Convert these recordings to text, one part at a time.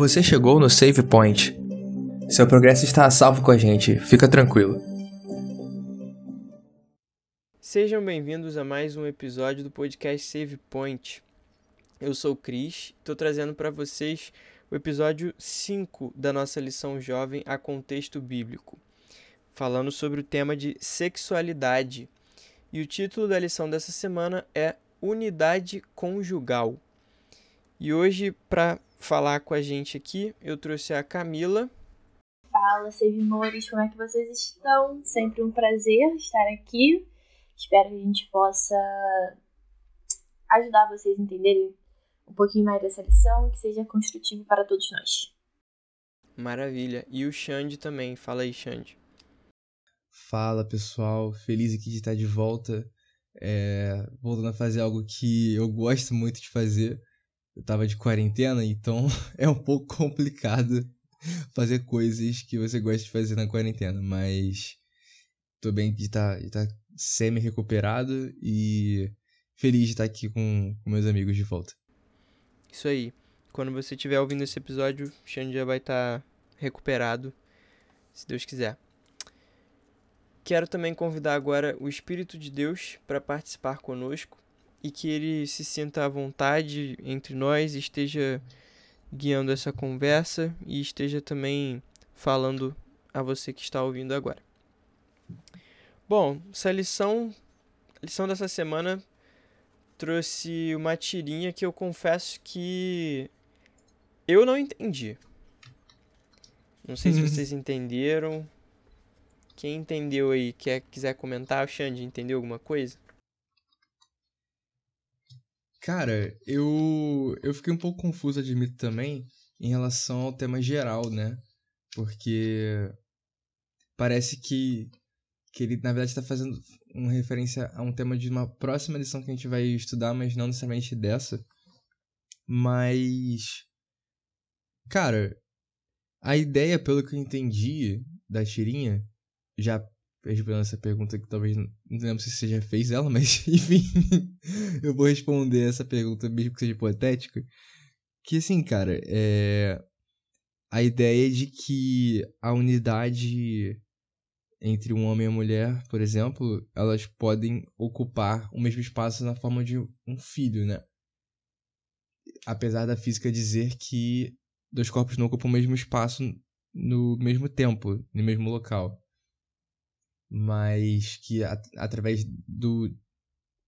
Você chegou no Save Point. Seu progresso está a salvo com a gente, fica tranquilo. Sejam bem-vindos a mais um episódio do podcast Save Point. Eu sou o Cris, estou trazendo para vocês o episódio 5 da nossa lição jovem a contexto bíblico, falando sobre o tema de sexualidade. E o título da lição dessa semana é Unidade Conjugal. E hoje, para falar com a gente aqui, eu trouxe a Camila. Fala, seguidores, como é que vocês estão? Sempre um prazer estar aqui. Espero que a gente possa ajudar vocês a entenderem um pouquinho mais dessa lição e que seja construtivo para todos nós. Maravilha. E o Xande também. Fala aí, Xande. Fala, pessoal. Feliz aqui de estar de volta. É... Voltando a fazer algo que eu gosto muito de fazer eu tava de quarentena, então é um pouco complicado fazer coisas que você gosta de fazer na quarentena, mas tô bem de estar tá, tá semi-recuperado e feliz de estar aqui com, com, meus amigos de volta. Isso aí. Quando você estiver ouvindo esse episódio, o Xande já vai estar tá recuperado, se Deus quiser. Quero também convidar agora o Espírito de Deus para participar conosco e que ele se sinta à vontade entre nós, esteja guiando essa conversa e esteja também falando a você que está ouvindo agora. Bom, essa lição, a lição dessa semana trouxe uma tirinha que eu confesso que eu não entendi. Não sei se vocês entenderam. Quem entendeu aí, quer quiser comentar, o Xande, entendeu alguma coisa? Cara, eu, eu fiquei um pouco confuso, admito também, em relação ao tema geral, né? Porque parece que, que ele, na verdade, está fazendo uma referência a um tema de uma próxima lição que a gente vai estudar, mas não necessariamente dessa. Mas. Cara, a ideia, pelo que eu entendi da tirinha, já respondendo essa pergunta que talvez não lembro se você já fez ela, mas enfim, eu vou responder essa pergunta mesmo que seja hipotética. Que assim, cara, é a ideia de que a unidade entre um homem e uma mulher, por exemplo, elas podem ocupar o mesmo espaço na forma de um filho, né? Apesar da física dizer que dois corpos não ocupam o mesmo espaço no mesmo tempo, no mesmo local mas que at através do,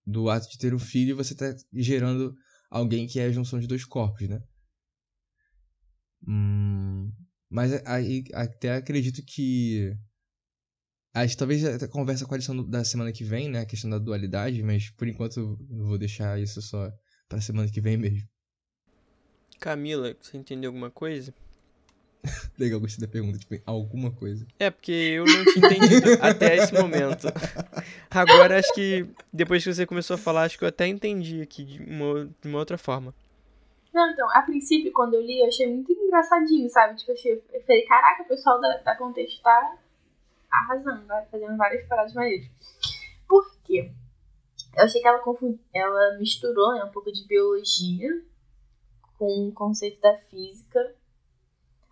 do ato de ter um filho você está gerando alguém que é a junção de dois corpos, né? Hum, mas aí até acredito que acho talvez até conversa com a lição da semana que vem, né? A questão da dualidade, mas por enquanto eu vou deixar isso só para semana que vem mesmo. Camila, você entendeu alguma coisa? Legal, gostei da pergunta, tipo, alguma coisa. É, porque eu não tinha entendido até esse momento. Agora, acho que depois que você começou a falar, acho que eu até entendi aqui de uma, de uma outra forma. Não, então, a princípio, quando eu li, eu achei muito engraçadinho, sabe? Tipo, eu falei, caraca, o pessoal da, da Contexto tá arrasando, vai fazendo várias paradas maneiras. Por quê? Eu achei que ela, confund... ela misturou né, um pouco de biologia com o conceito da física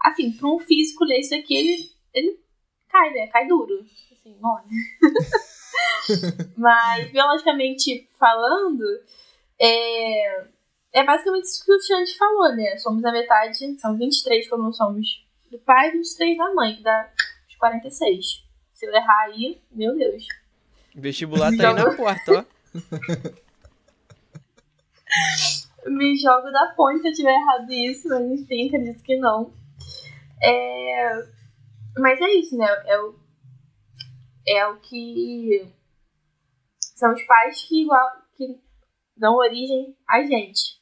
Assim, para um físico ler isso aqui, ele, ele cai, né? Cai duro. Assim, morre. Mas, biologicamente falando, é, é basicamente isso que o Xande falou, né? Somos a metade, são 23 quando somos do pai e 23 da mãe, que dá os 46. Se eu errar aí, meu Deus. Vestibular tá aí na porta, ó. Me jogo da ponte se eu tiver errado isso, mas enfim, acredito que não. É... Mas é isso, né? É o, é o que. São os pais que, igual, que dão origem a gente.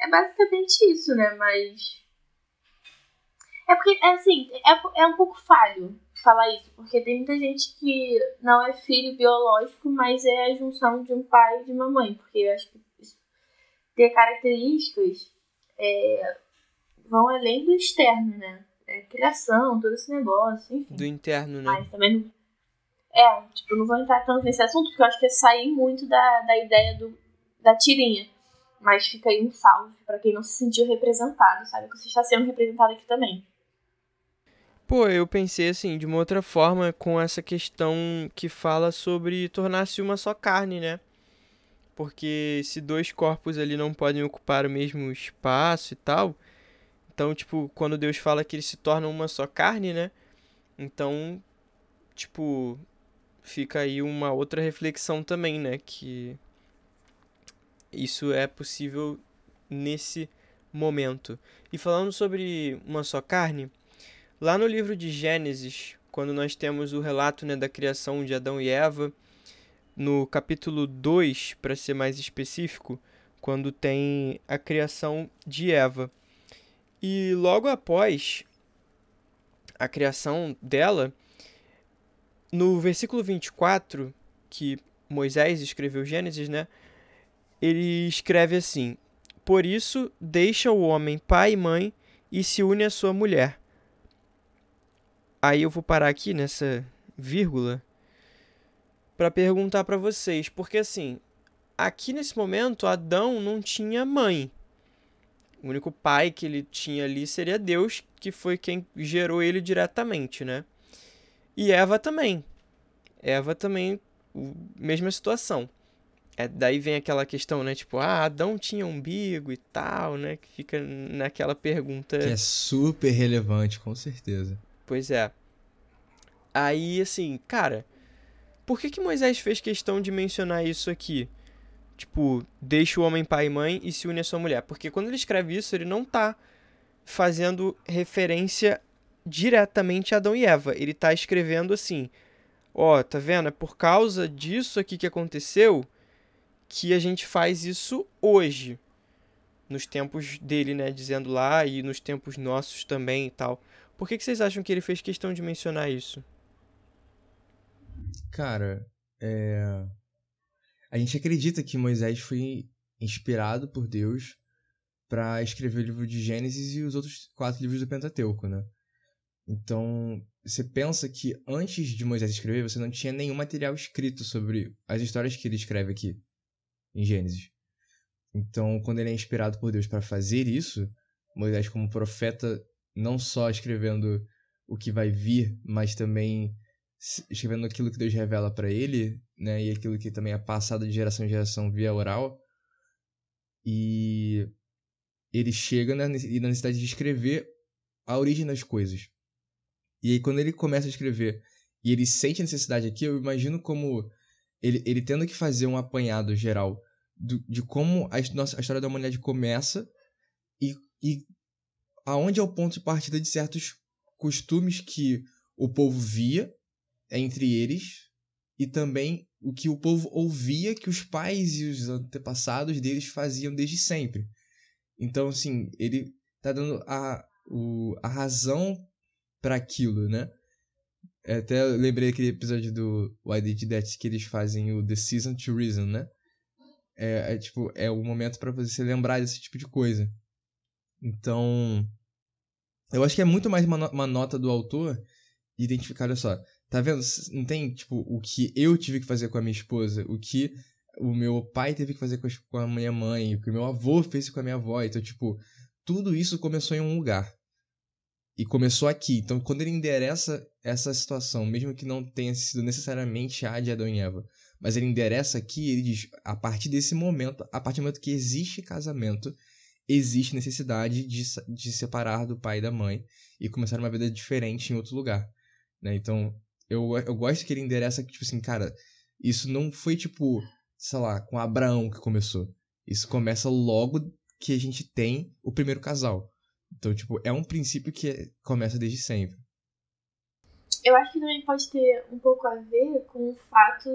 É basicamente isso, né? Mas. É porque, é assim, é, é um pouco falho falar isso, porque tem muita gente que não é filho biológico, mas é a junção de um pai e de uma mãe, porque eu acho que ter características é, vão além do externo, né? É, criação, todo esse negócio, enfim. Do interno, né? Mas também não... É, tipo, não vou entrar tanto nesse assunto, porque eu acho que é sair muito da, da ideia do, da tirinha. Mas fica aí um salve para quem não se sentiu representado, sabe? Que você está sendo representado aqui também. Pô, eu pensei assim, de uma outra forma, com essa questão que fala sobre tornar-se uma só carne, né? Porque se dois corpos ali não podem ocupar o mesmo espaço e tal, então, tipo, quando Deus fala que eles se tornam uma só carne, né? Então, tipo, fica aí uma outra reflexão também, né? Que isso é possível nesse momento. E falando sobre uma só carne, Lá no livro de Gênesis, quando nós temos o relato né, da criação de Adão e Eva, no capítulo 2, para ser mais específico, quando tem a criação de Eva. E logo após a criação dela, no versículo 24, que Moisés escreveu Gênesis, né? Ele escreve assim: Por isso deixa o homem pai e mãe e se une à sua mulher Aí eu vou parar aqui nessa vírgula para perguntar para vocês, porque assim, aqui nesse momento Adão não tinha mãe. O único pai que ele tinha ali seria Deus, que foi quem gerou ele diretamente, né? E Eva também. Eva também, mesma situação. É, daí vem aquela questão, né? Tipo, ah, Adão tinha umbigo e tal, né? Que fica naquela pergunta. Que é super relevante, com certeza. Pois é. Aí, assim, cara, por que, que Moisés fez questão de mencionar isso aqui? Tipo, deixa o homem pai e mãe e se une a sua mulher. Porque quando ele escreve isso, ele não tá fazendo referência diretamente a Adão e Eva. Ele tá escrevendo assim: Ó, oh, tá vendo? É por causa disso aqui que aconteceu que a gente faz isso hoje. Nos tempos dele, né? Dizendo lá, e nos tempos nossos também e tal. Por que, que vocês acham que ele fez questão de mencionar isso? Cara, é... a gente acredita que Moisés foi inspirado por Deus para escrever o livro de Gênesis e os outros quatro livros do Pentateuco, né? Então, você pensa que antes de Moisés escrever, você não tinha nenhum material escrito sobre as histórias que ele escreve aqui em Gênesis. Então, quando ele é inspirado por Deus para fazer isso, Moisés como profeta não só escrevendo o que vai vir, mas também escrevendo aquilo que Deus revela para ele, né, e aquilo que também é passado de geração em geração via oral. E ele chega na necessidade de escrever a origem das coisas. E aí quando ele começa a escrever e ele sente a necessidade aqui, eu imagino como ele, ele tendo que fazer um apanhado geral do, de como a, nossa, a história da humanidade começa e, e aonde é o ponto de partida de certos costumes que o povo via entre eles e também o que o povo ouvia que os pais e os antepassados deles faziam desde sempre. Então, assim, ele tá dando a, o, a razão para aquilo, né? É, até lembrei aquele episódio do Why Did That que eles fazem o The Season to Reason, né? É, é tipo, é o momento para você lembrar desse tipo de coisa. Então, eu acho que é muito mais uma, uma nota do autor identificar, olha só, tá vendo? Não tem, tipo, o que eu tive que fazer com a minha esposa, o que o meu pai teve que fazer com a minha mãe, o que o meu avô fez com a minha avó. Então, tipo, tudo isso começou em um lugar. E começou aqui. Então, quando ele endereça essa situação, mesmo que não tenha sido necessariamente a de Adão e Eva, mas ele endereça aqui, ele diz, a partir desse momento, a partir do momento que existe casamento, existe necessidade de, de separar do pai e da mãe e começar uma vida diferente em outro lugar, né? Então, eu, eu gosto que ele endereça que, tipo assim, cara, isso não foi, tipo, sei lá, com Abraão que começou. Isso começa logo que a gente tem o primeiro casal. Então, tipo, é um princípio que começa desde sempre. Eu acho que também pode ter um pouco a ver com o fato,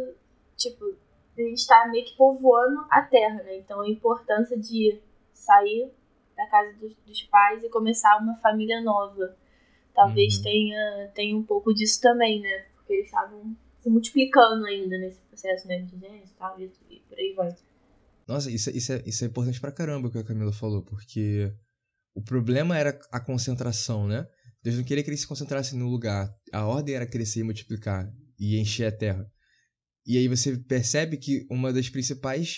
tipo, a gente estar meio que povoando a terra, né? Então, a importância de sair da casa dos, dos pais e começar uma família nova. Talvez uhum. tenha, tenha um pouco disso também, né? Porque eles estavam se multiplicando ainda nesse processo né, de gênesis e tal, e por aí vai. Nossa, isso, isso, é, isso é importante pra caramba o que a Camila falou, porque o problema era a concentração, né? Deus não queria que eles se concentrassem no lugar. A ordem era crescer e multiplicar e encher a terra. E aí você percebe que uma das principais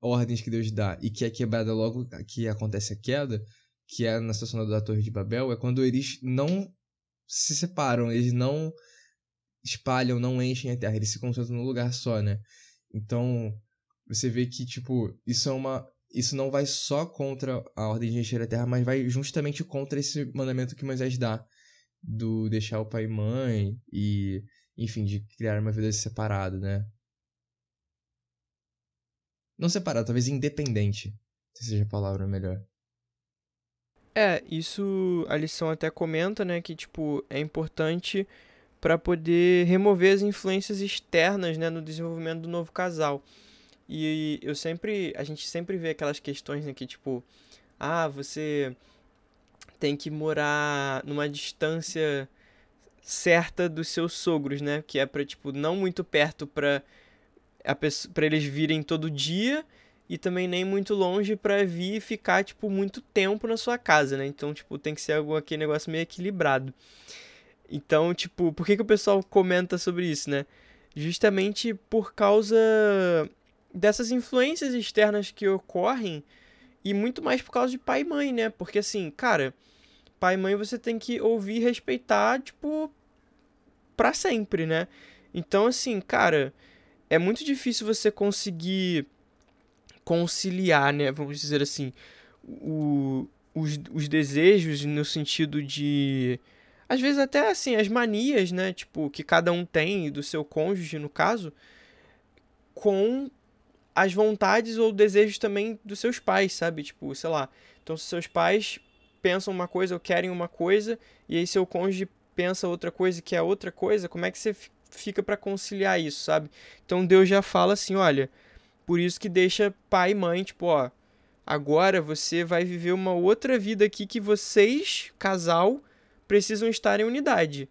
ordens que Deus dá e que é quebrada logo que acontece a queda, que é na situação da Torre de Babel, é quando eles não se separam, eles não espalham, não enchem a terra, eles se concentram num lugar só, né? Então, você vê que, tipo, isso é uma. Isso não vai só contra a ordem de encher a terra, mas vai justamente contra esse mandamento que Moisés dá do deixar o pai e mãe e, enfim, de criar uma vida separada, né? Não separada, talvez independente. Se seja a palavra melhor. É, isso a lição até comenta, né, que tipo é importante para poder remover as influências externas, né, no desenvolvimento do novo casal. E eu sempre, a gente sempre vê aquelas questões né, que tipo, ah, você tem que morar numa distância certa dos seus sogros, né, que é para tipo não muito perto para para eles virem todo dia e também nem muito longe para vir e ficar tipo muito tempo na sua casa, né? Então, tipo, tem que ser algo aqui negócio meio equilibrado. Então, tipo, por que, que o pessoal comenta sobre isso, né? Justamente por causa dessas influências externas que ocorrem e muito mais por causa de pai e mãe, né? Porque assim, cara, pai e mãe você tem que ouvir e respeitar, tipo, pra sempre, né? Então, assim, cara, é muito difícil você conseguir conciliar, né? Vamos dizer assim, o, os, os desejos no sentido de às vezes até assim, as manias, né, tipo, que cada um tem do seu cônjuge, no caso, com as vontades ou desejos também dos seus pais, sabe? Tipo, sei lá. Então, se seus pais pensam uma coisa ou querem uma coisa, e aí seu cônjuge pensa outra coisa e quer outra coisa, como é que você fica para conciliar isso, sabe? Então, Deus já fala assim, olha, por isso que deixa pai e mãe, tipo, ó, agora você vai viver uma outra vida aqui que vocês, casal, precisam estar em unidade.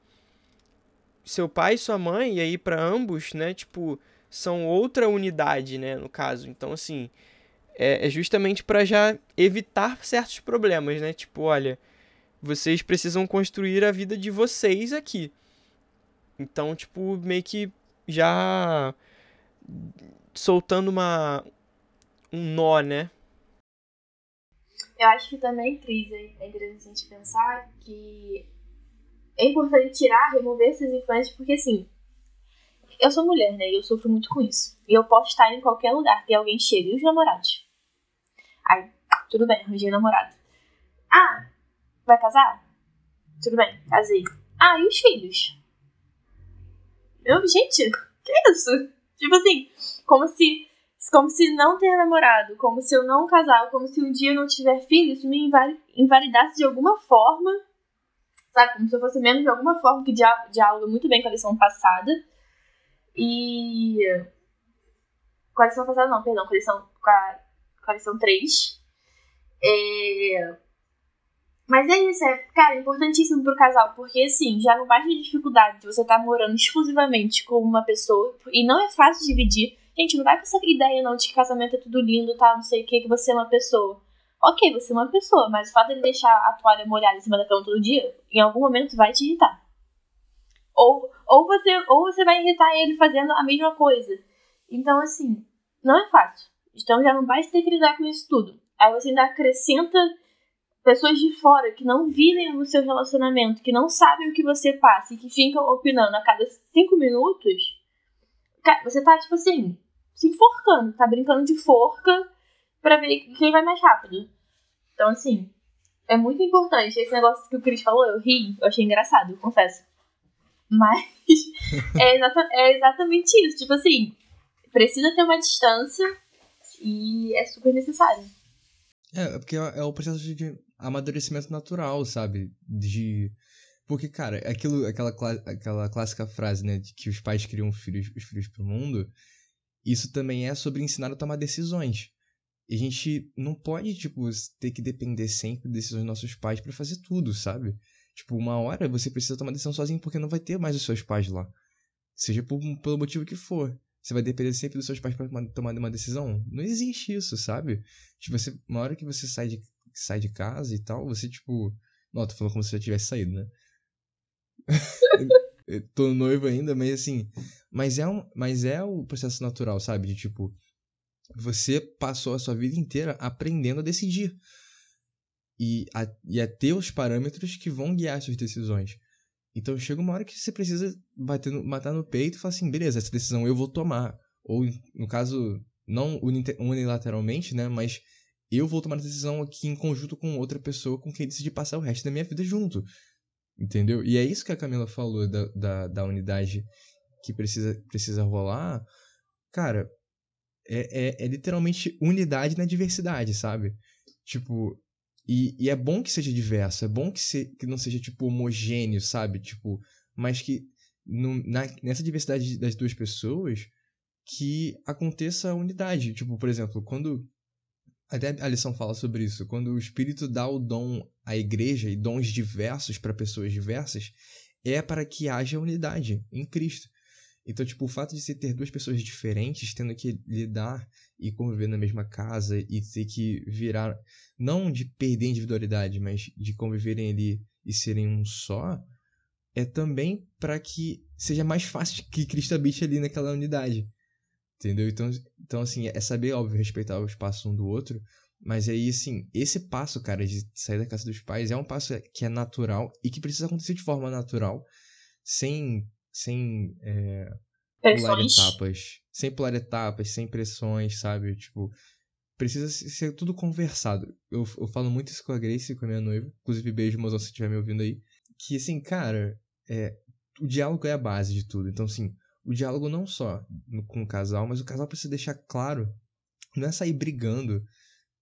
Seu pai e sua mãe, e aí para ambos, né, tipo, são outra unidade, né, no caso. Então, assim, é, é justamente para já evitar certos problemas, né? Tipo, olha, vocês precisam construir a vida de vocês aqui. Então, tipo, meio que já soltando uma um nó, né? Eu acho que também, Cris, é interessante pensar que é importante tirar, remover essas influências, porque assim, eu sou mulher, né? E eu sofro muito com isso. E eu posso estar em qualquer lugar que alguém chega. E os namorados? Aí, tudo bem, arranjei namorado. Ah, vai casar? Tudo bem, casei. Ah, e os filhos? Eu, gente, que isso? Tipo assim, como se como se não ter namorado, como se eu não casar, como se um dia eu não tiver filho, isso me invalidasse de alguma forma, sabe? Como se eu fosse menos de alguma forma, que dialoga muito bem com a lição passada. E. Com a lição passada, não, perdão, com a lição, com a, com a lição 3. É... Mas é isso, é, cara, importantíssimo pro casal, porque assim, já não basta a dificuldade de você estar tá morando exclusivamente com uma pessoa, e não é fácil dividir Gente, não vai com essa ideia não de que casamento é tudo lindo, tá? Não sei o que, que você é uma pessoa. Ok, você é uma pessoa, mas o fato de deixar a toalha molhada em cima da cama todo dia, em algum momento vai te irritar. Ou, ou, você, ou você vai irritar ele fazendo a mesma coisa. Então, assim, não é fácil. Então já não basta ter que lidar com isso tudo. Aí você ainda acrescenta pessoas de fora que não vivem no seu relacionamento, que não sabem o que você passa e que ficam opinando a cada cinco minutos. Você tá, tipo assim, se enforcando, tá brincando de forca para ver quem vai mais rápido. Então, assim, é muito importante. Esse negócio que o Chris falou, eu ri, eu achei engraçado, eu confesso. Mas é, exata, é exatamente isso. Tipo assim, precisa ter uma distância e é super necessário. É, porque é o processo de amadurecimento natural, sabe? De. Porque, cara, aquilo, aquela, aquela clássica frase, né, de que os pais criam filhos, os filhos pro mundo, isso também é sobre ensinar a tomar decisões. E a gente não pode, tipo, ter que depender sempre de decisões dos nossos pais para fazer tudo, sabe? Tipo, uma hora você precisa tomar decisão sozinho porque não vai ter mais os seus pais lá. Seja por, pelo motivo que for. Você vai depender sempre dos seus pais para tomar uma decisão? Não existe isso, sabe? Tipo, você, uma hora que você sai de, sai de casa e tal, você, tipo. Não, tô falando como se já tivesse saído, né? tô noivo ainda, mas assim. Mas é, um, mas é o processo natural, sabe? De tipo. você passou a sua vida inteira aprendendo a decidir. E a, e a ter os parâmetros que vão guiar suas decisões. Então chega uma hora que você precisa bater no, matar no peito e falar assim, beleza, essa decisão eu vou tomar. Ou, no caso, não unilateralmente, né? Mas eu vou tomar a decisão aqui em conjunto com outra pessoa com quem decidi passar o resto da minha vida junto. Entendeu? E é isso que a Camila falou da, da, da unidade que precisa, precisa rolar. Cara, é, é, é literalmente unidade na diversidade, sabe? Tipo, e, e, é bom que seja diverso, é bom que, se, que não seja, tipo, homogêneo, sabe? Tipo, mas que no, na, nessa diversidade das duas pessoas que aconteça a unidade. Tipo, por exemplo, quando. Até a lição fala sobre isso. Quando o Espírito dá o dom à igreja e dons diversos para pessoas diversas, é para que haja unidade em Cristo. Então, tipo, o fato de você ter duas pessoas diferentes tendo que lidar e conviver na mesma casa e ter que virar, não de perder individualidade, mas de conviverem ali e serem um só, é também para que seja mais fácil que Cristo habite ali naquela unidade. Entendeu? Então, então, assim, é saber, óbvio, respeitar o espaço um do outro, mas aí, assim, esse passo, cara, de sair da casa dos pais é um passo que é natural e que precisa acontecer de forma natural, sem sem é, pular etapas. Sem pular etapas, sem pressões, sabe? Tipo, precisa ser tudo conversado. Eu, eu falo muito isso com a Grace, com a minha noiva. Inclusive, beijo, mozão, se estiver me ouvindo aí. Que, assim, cara, é, o diálogo é a base de tudo. Então, assim, o diálogo não só com o casal, mas o casal precisa deixar claro. Não é sair brigando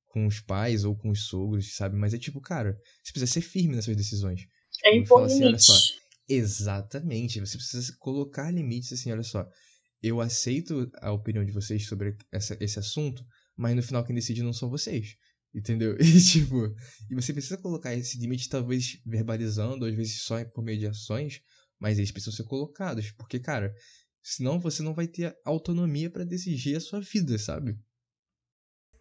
com os pais ou com os sogros, sabe? Mas é tipo, cara, você precisa ser firme nessas decisões. É importante. Assim, olha só, Exatamente. Você precisa colocar limites assim, olha só. Eu aceito a opinião de vocês sobre essa, esse assunto, mas no final quem decide não são vocês. Entendeu? E tipo, e você precisa colocar esse limite, talvez verbalizando, ou às vezes só por meio de ações, mas eles precisam ser colocados. Porque, cara, senão você não vai ter autonomia para decidir a sua vida, sabe?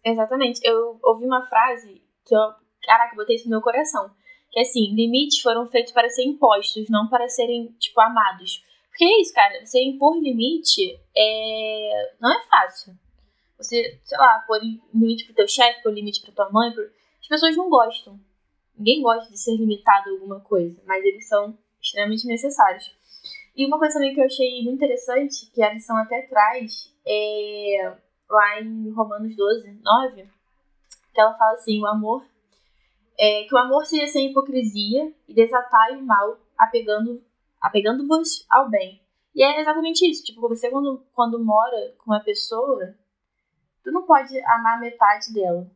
Exatamente. Eu ouvi uma frase que eu. Caraca, botei isso no meu coração que assim, limites foram feitos para serem impostos, não para serem, tipo, amados. Porque é isso, cara, você impor limite é... não é fácil. Você, sei lá, pôr limite pro teu chefe, pôr limite pra tua mãe, pro... as pessoas não gostam. Ninguém gosta de ser limitado a alguma coisa, mas eles são extremamente necessários. E uma coisa também que eu achei muito interessante, que a lição até traz, é lá em Romanos 12, 9, que ela fala assim, o amor é, que o amor seja sem hipocrisia e desatai o mal, apegando, apegando-vos ao bem. E é exatamente isso. Tipo, você quando, quando mora com uma pessoa, tu não pode amar metade dela.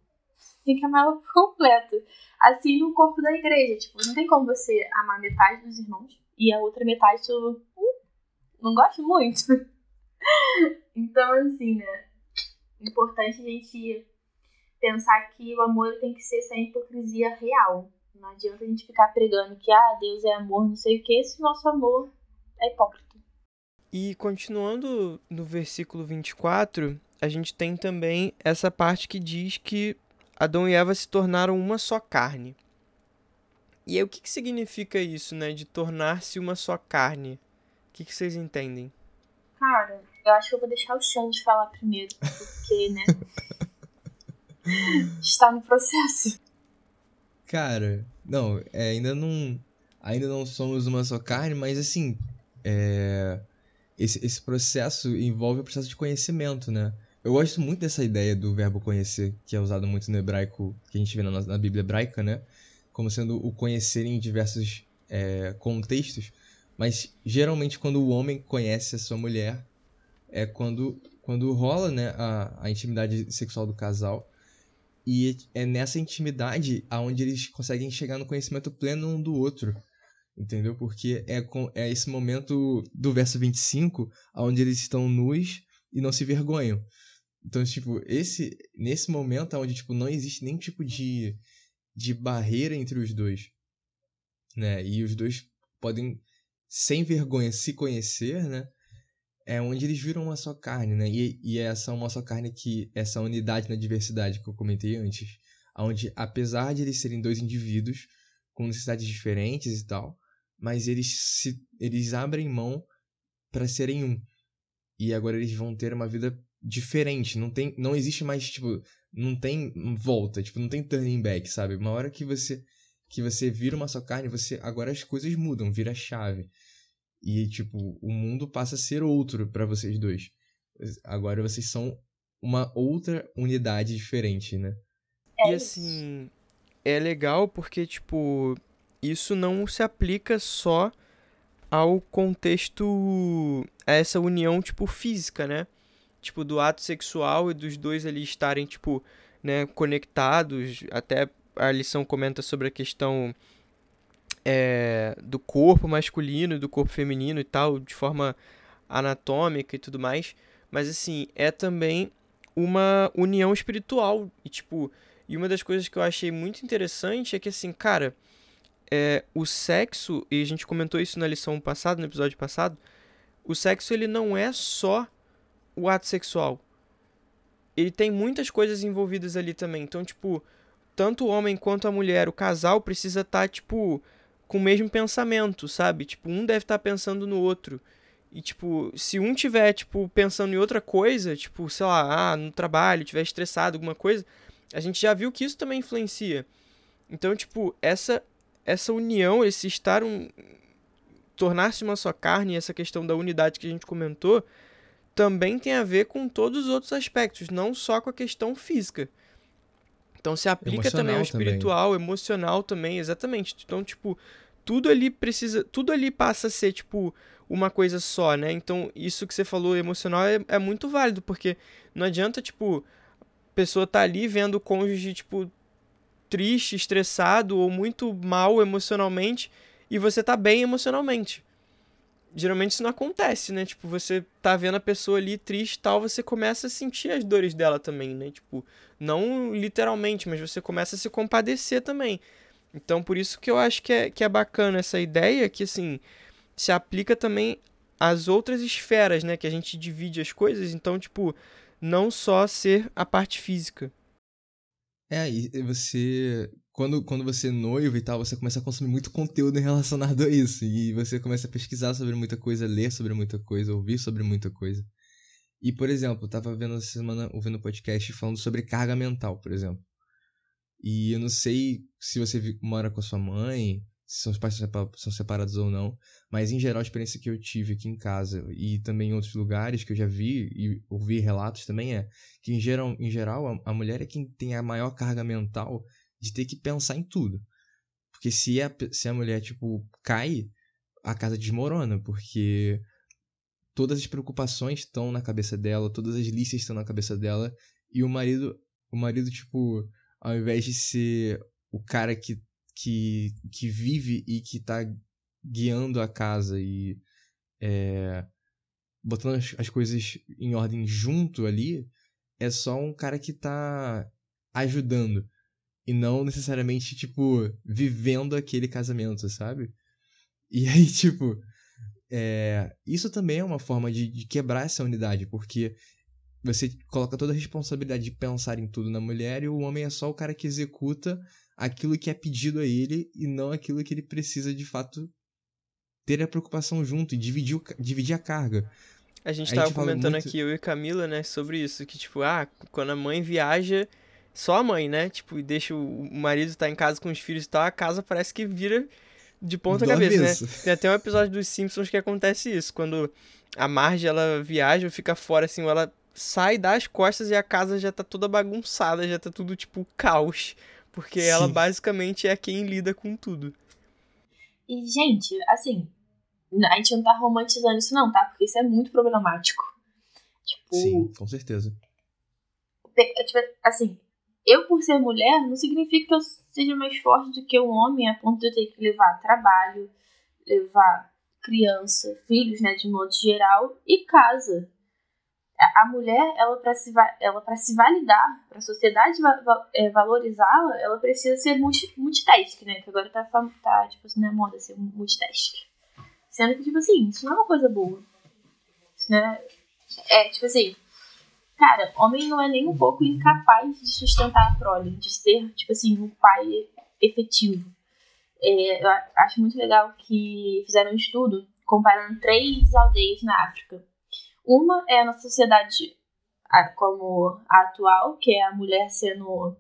Tem que amar ela por completo. Assim no corpo da igreja. Tipo, não tem como você amar metade dos irmãos e a outra metade tu não gosta muito. então, assim, né? Importante a gente pensar que o amor tem que ser sem hipocrisia real. Não adianta a gente ficar pregando que ah, Deus é amor, não sei o que, se o nosso amor é hipócrita. E continuando no versículo 24, a gente tem também essa parte que diz que Adão e Eva se tornaram uma só carne. E aí, o que, que significa isso, né? De tornar-se uma só carne? O que, que vocês entendem? Cara, eu acho que eu vou deixar o Xande de falar primeiro, porque, né? está no processo. Cara, não, é, ainda não. Ainda não somos uma só carne, mas assim. É, esse, esse processo envolve o processo de conhecimento, né? Eu gosto muito dessa ideia do verbo conhecer, que é usado muito no hebraico, que a gente vê na, na Bíblia hebraica, né? Como sendo o conhecer em diversos é, contextos. Mas geralmente quando o homem conhece a sua mulher, é quando, quando rola né, a, a intimidade sexual do casal. E é nessa intimidade aonde eles conseguem chegar no conhecimento pleno um do outro. Entendeu? Porque é, com, é esse momento do verso 25, onde eles estão nus e não se vergonham. Então, tipo, esse, nesse momento onde tipo, não existe nenhum tipo de, de barreira entre os dois. Né? E os dois podem, sem vergonha, se conhecer, né? é onde eles viram uma só carne, né? E, e é essa uma só carne que essa unidade na diversidade que eu comentei antes, onde apesar de eles serem dois indivíduos com necessidades diferentes e tal, mas eles se eles abrem mão para serem um. E agora eles vão ter uma vida diferente. Não tem, não existe mais, tipo, não tem volta, tipo, não tem turning back, sabe? Uma hora que você que você vira uma só carne, você agora as coisas mudam, vira chave. E tipo, o mundo passa a ser outro para vocês dois. Agora vocês são uma outra unidade diferente, né? É e assim, é legal porque tipo, isso não se aplica só ao contexto a essa união tipo física, né? Tipo do ato sexual e dos dois ali estarem tipo, né, conectados, até a lição comenta sobre a questão é, do corpo masculino e do corpo feminino e tal, de forma anatômica e tudo mais. Mas assim, é também uma união espiritual. E tipo, e uma das coisas que eu achei muito interessante é que assim, cara, é, o sexo, e a gente comentou isso na lição passada, no episódio passado, o sexo ele não é só o ato sexual. Ele tem muitas coisas envolvidas ali também. Então, tipo, tanto o homem quanto a mulher, o casal precisa estar, tá, tipo, com o mesmo pensamento, sabe? Tipo, um deve estar tá pensando no outro. E, tipo, se um tiver, tipo, pensando em outra coisa, tipo, sei lá, ah, no trabalho, tiver estressado, alguma coisa, a gente já viu que isso também influencia. Então, tipo, essa essa união, esse estar um tornar-se uma só carne, essa questão da unidade que a gente comentou, também tem a ver com todos os outros aspectos, não só com a questão física. Então se aplica emocional também ao espiritual, também. emocional também, exatamente. Então, tipo, tudo ali precisa, tudo ali passa a ser tipo uma coisa só, né? Então, isso que você falou emocional é, é muito válido, porque não adianta, tipo, a pessoa tá ali vendo o cônjuge, tipo, triste, estressado ou muito mal emocionalmente e você tá bem emocionalmente. Geralmente isso não acontece, né? Tipo, você tá vendo a pessoa ali triste tal, você começa a sentir as dores dela também, né? Tipo, não literalmente, mas você começa a se compadecer também. Então, por isso que eu acho que é, que é bacana essa ideia que, assim, se aplica também às outras esferas, né? Que a gente divide as coisas. Então, tipo, não só ser a parte física. É, e você. Quando, quando você é noivo e tal, você começa a consumir muito conteúdo relacionado a isso. E você começa a pesquisar sobre muita coisa, ler sobre muita coisa, ouvir sobre muita coisa. E, por exemplo, eu tava vendo essa semana, ouvindo um podcast falando sobre carga mental, por exemplo. E eu não sei se você mora com a sua mãe, se seus pais são separados ou não, mas em geral a experiência que eu tive aqui em casa e também em outros lugares que eu já vi e ouvi relatos também é que em geral, em geral a, a mulher é quem tem a maior carga mental de ter que pensar em tudo. Porque se a, se a mulher, tipo, cai, a casa desmorona, porque todas as preocupações estão na cabeça dela, todas as listas estão na cabeça dela, e o marido, o marido, tipo, ao invés de ser o cara que que, que vive e que tá guiando a casa e é, botando as, as coisas em ordem junto ali, é só um cara que tá ajudando. E não necessariamente, tipo, vivendo aquele casamento, sabe? E aí, tipo, é, isso também é uma forma de, de, quebrar essa unidade, porque você coloca toda a responsabilidade de pensar em tudo na mulher e o homem é só o cara que executa aquilo que é pedido a ele e não aquilo que ele precisa de fato ter a preocupação junto e dividir, o, dividir a carga. A gente estava comentando muito... aqui, eu e Camila, né, sobre isso, que tipo, ah, quando a mãe viaja, só a mãe, né, tipo, e deixa o marido estar tá em casa com os filhos e tal, a casa parece que vira de ponta Do cabeça, avesso. né? Tem até um episódio dos Simpsons que acontece isso, quando a Marge, ela viaja, fica fora, assim, ela sai das costas e a casa já tá toda bagunçada, já tá tudo, tipo, caos. Porque Sim. ela basicamente é quem lida com tudo. E, gente, assim, a gente não tá romantizando isso, não, tá? Porque isso é muito problemático. Tipo. Sim, com certeza. Tipo, assim, eu por ser mulher, não significa que eu seja mais forte do que um homem a ponto de eu ter que levar trabalho, levar criança, filhos, né, de modo geral, e casa a mulher, ela para se, ela para se validar, para a sociedade é, valorizá-la, ela precisa ser multi multitask, né? Que agora tá, tá tipo assim, na moda ser multitask. Sendo que, tipo assim, isso não é uma coisa boa. Isso não é, é, tipo assim, cara, homem não é nem um pouco incapaz de sustentar a prole, de ser, tipo assim, um pai efetivo. É, eu acho muito legal que fizeram um estudo comparando três aldeias na África uma é na sociedade como a atual, que é a mulher sendo